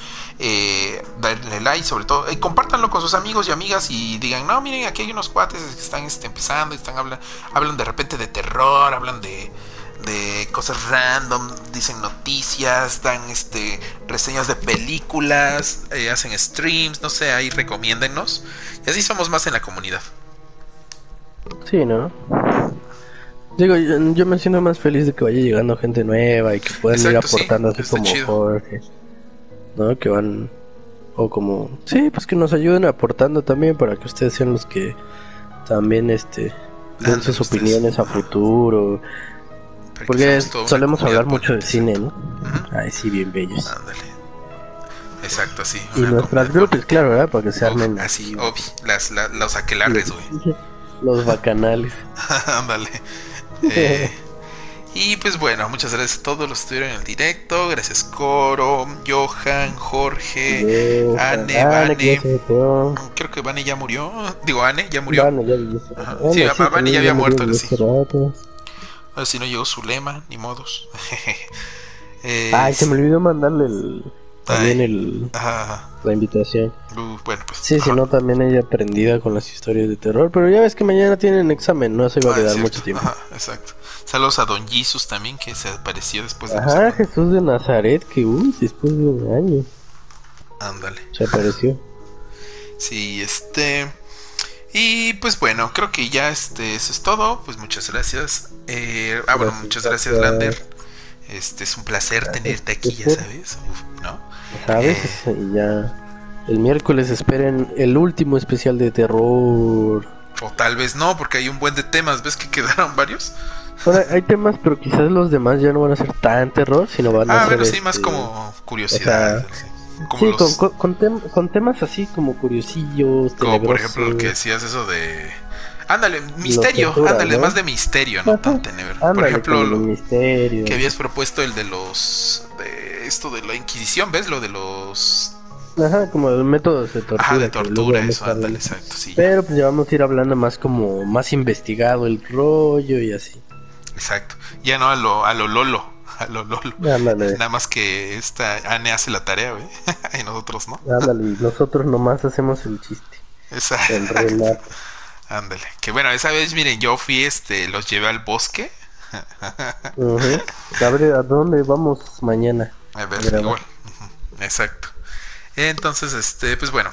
Darle like, sobre todo, compártanlo con sus amigos y amigas y digan, no, miren, aquí hay unos cuates que están este, empezando, están hablan, hablan de repente de terror, hablan de, cosas random, dicen noticias, dan este reseñas de películas, hacen streams, no sé, ahí recomiéndennos. Y así somos más en la comunidad. Sí, ¿no? Digo, yo, yo me siento más feliz de que vaya llegando gente nueva y que puedan ir sí, aportando así como chido. Jorge, ¿no? Que van... O como... Sí, pues que nos ayuden aportando también para que ustedes sean los que también, este... Den sus ustedes. opiniones a futuro. Porque solemos hablar mucho de cine, ¿no? Ujú, Ay, sí, bien bellos. Ándale. Exacto, sí. Y nuestras grupos, claro, ¿verdad? Para que se armen Así, obvi, las, la- los aquelarres, güey. los bacanales. Ándale. Eh, y pues bueno, muchas gracias a todos los que estuvieron en el directo. Gracias Coro, Johan, Jorge. Ane, Vane. que. Creo que Vane ya murió. Digo, Ane ya murió. Vane, ya Ajá. Sí, Vane, Vane también ya había muerto, desde sí. hace rato. A ver si no llegó su lema, ni modos. Eh, Ay, se me olvidó mandarle el, también Ay. el, ajá, ajá. la invitación. Uh, bueno, pues. Sí, si no, también ella aprendida con las historias de terror. Pero ya ves que mañana tienen examen, no se va a Ah, quedar cierto. mucho tiempo. Ajá, exacto. Saludos a Don Jesus también, que se apareció después de Ajá, Jesús de Nazaret, que uy, después de un año Ándale. se apareció. Sí, este. Y pues bueno, creo que ya este, eso es todo. Pues muchas gracias. Eh, ah, bueno, muchas gracias. Lander. Este es un placer tenerte aquí, ya sabes. Uf, ¿No? ¿Sabes? Eh. Y ya el miércoles esperen el último especial de terror. O tal vez no, porque hay un buen de temas. ¿Ves que quedaron varios? Ahora, hay temas, pero quizás los demás ya no van a ser tan terror, sino van a Ah, ser. bueno, sí, más este, como curiosidad. sí. Como, Sí, los- con, con, con tem- con temas así como curiosillos, como por ejemplo lo que decías eso de. Ándale, misterio, ándale, ¿no? más de misterio, no tan tenebroso. Por ejemplo, lo- misterio. que habías propuesto el de los de esto de la inquisición ves lo de los Ajá, como los métodos de tortura. ajá de tortura eso ándale exacto sí Pero pues ya vamos a ir hablando más como más investigado el rollo y así. exacto ya no a lo a lo lolo a lo lolo Ándale, nada más que esta Anne hace la tarea güey y nosotros no ándale, nosotros nomás hacemos el chiste, esa el relato. ándale que bueno esa vez miren yo fui este los llevé al bosque. A ver, ¿a dónde vamos mañana? A ver, igual. Exacto. Entonces, este, pues bueno.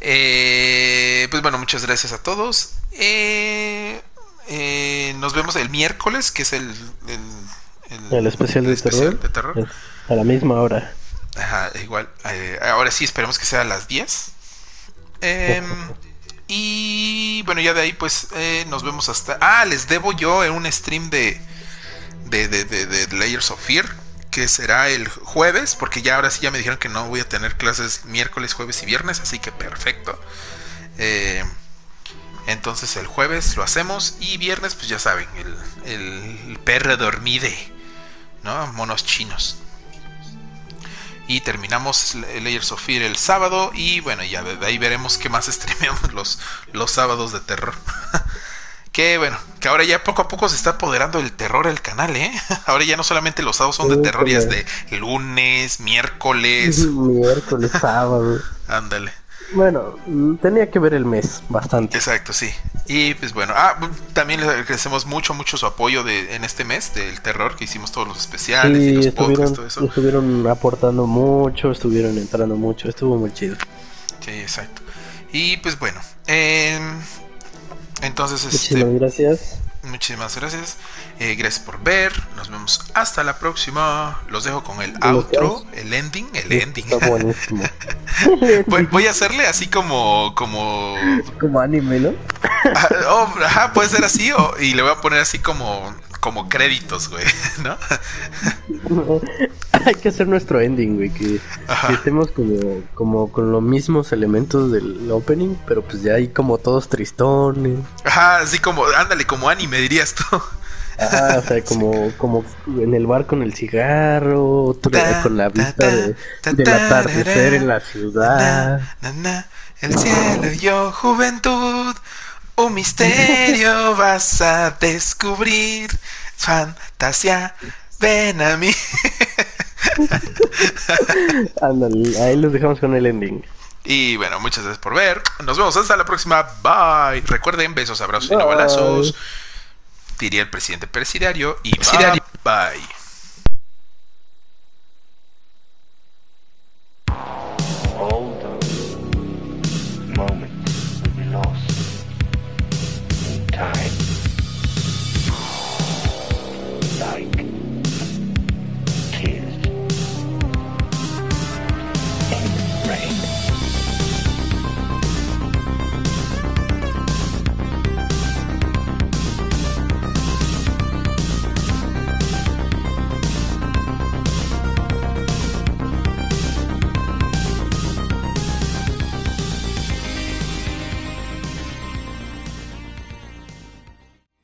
Eh, pues bueno, muchas gracias a todos. Eh, eh, nos vemos el miércoles, que es el, el, el, especial, de, terror, A la misma hora. Ajá, igual. Eh, ahora sí, esperemos que sea a las 10. Em, y bueno, ya de ahí pues eh, nos vemos hasta... Ah, les debo yo en un stream de, de, de, de, Layers of Fear, que será el jueves, porque ya ahora sí ya me dijeron que no voy a tener clases miércoles, jueves y viernes, así que perfecto. Eh, entonces el jueves lo hacemos y viernes pues ya saben, el, el perro dormide, ¿no? Monos chinos y terminamos Layers of Fear el sábado y bueno, ya de ahí veremos qué más streameamos los, los sábados de terror. Que bueno, que ahora ya poco a poco se está apoderando el terror el canal, ¿eh? Ahora ya no solamente los sábados son de terror, ya es de lunes, miércoles. miércoles, sábado. Ándale. Bueno, tenía que ver el mes bastante. Exacto, sí. Y pues bueno, ah, también le agradecemos mucho, mucho su apoyo de, en este mes del terror que hicimos todos los especiales y los podcasts, todo eso. Estuvieron aportando mucho, estuvieron entrando mucho, estuvo muy chido. Sí, exacto. Y pues bueno, eh, entonces... Muchísimas este, gracias. Muchísimas gracias. Eh, gracias por ver. Nos vemos hasta la próxima. Los dejo con el outro, el ending, el ending. Está buenísimo. voy, a hacerle así como como como anime, ¿no? Ah, oh, ajá, puede ser así y le voy a poner así como como créditos, güey, ¿no? Hay que hacer nuestro ending, güey, que, estemos como, como con los mismos elementos del opening, pero pues ya hay como todos tristones. Ajá, así como, ándale, como anime dirías tú. Ajá, o sea, como, como en el bar con el cigarro, otro con la vista de, del atardecer en la ciudad. El cielo y yo, juventud, un misterio vas a descubrir. Fantasía, ven a mí. Ándale, ahí los dejamos con el ending. Y bueno, muchas gracias por ver. Nos vemos hasta la próxima. Bye. Recuerden, besos, abrazos y no balazos. Diría el presidente presidiario. Y bye. bye.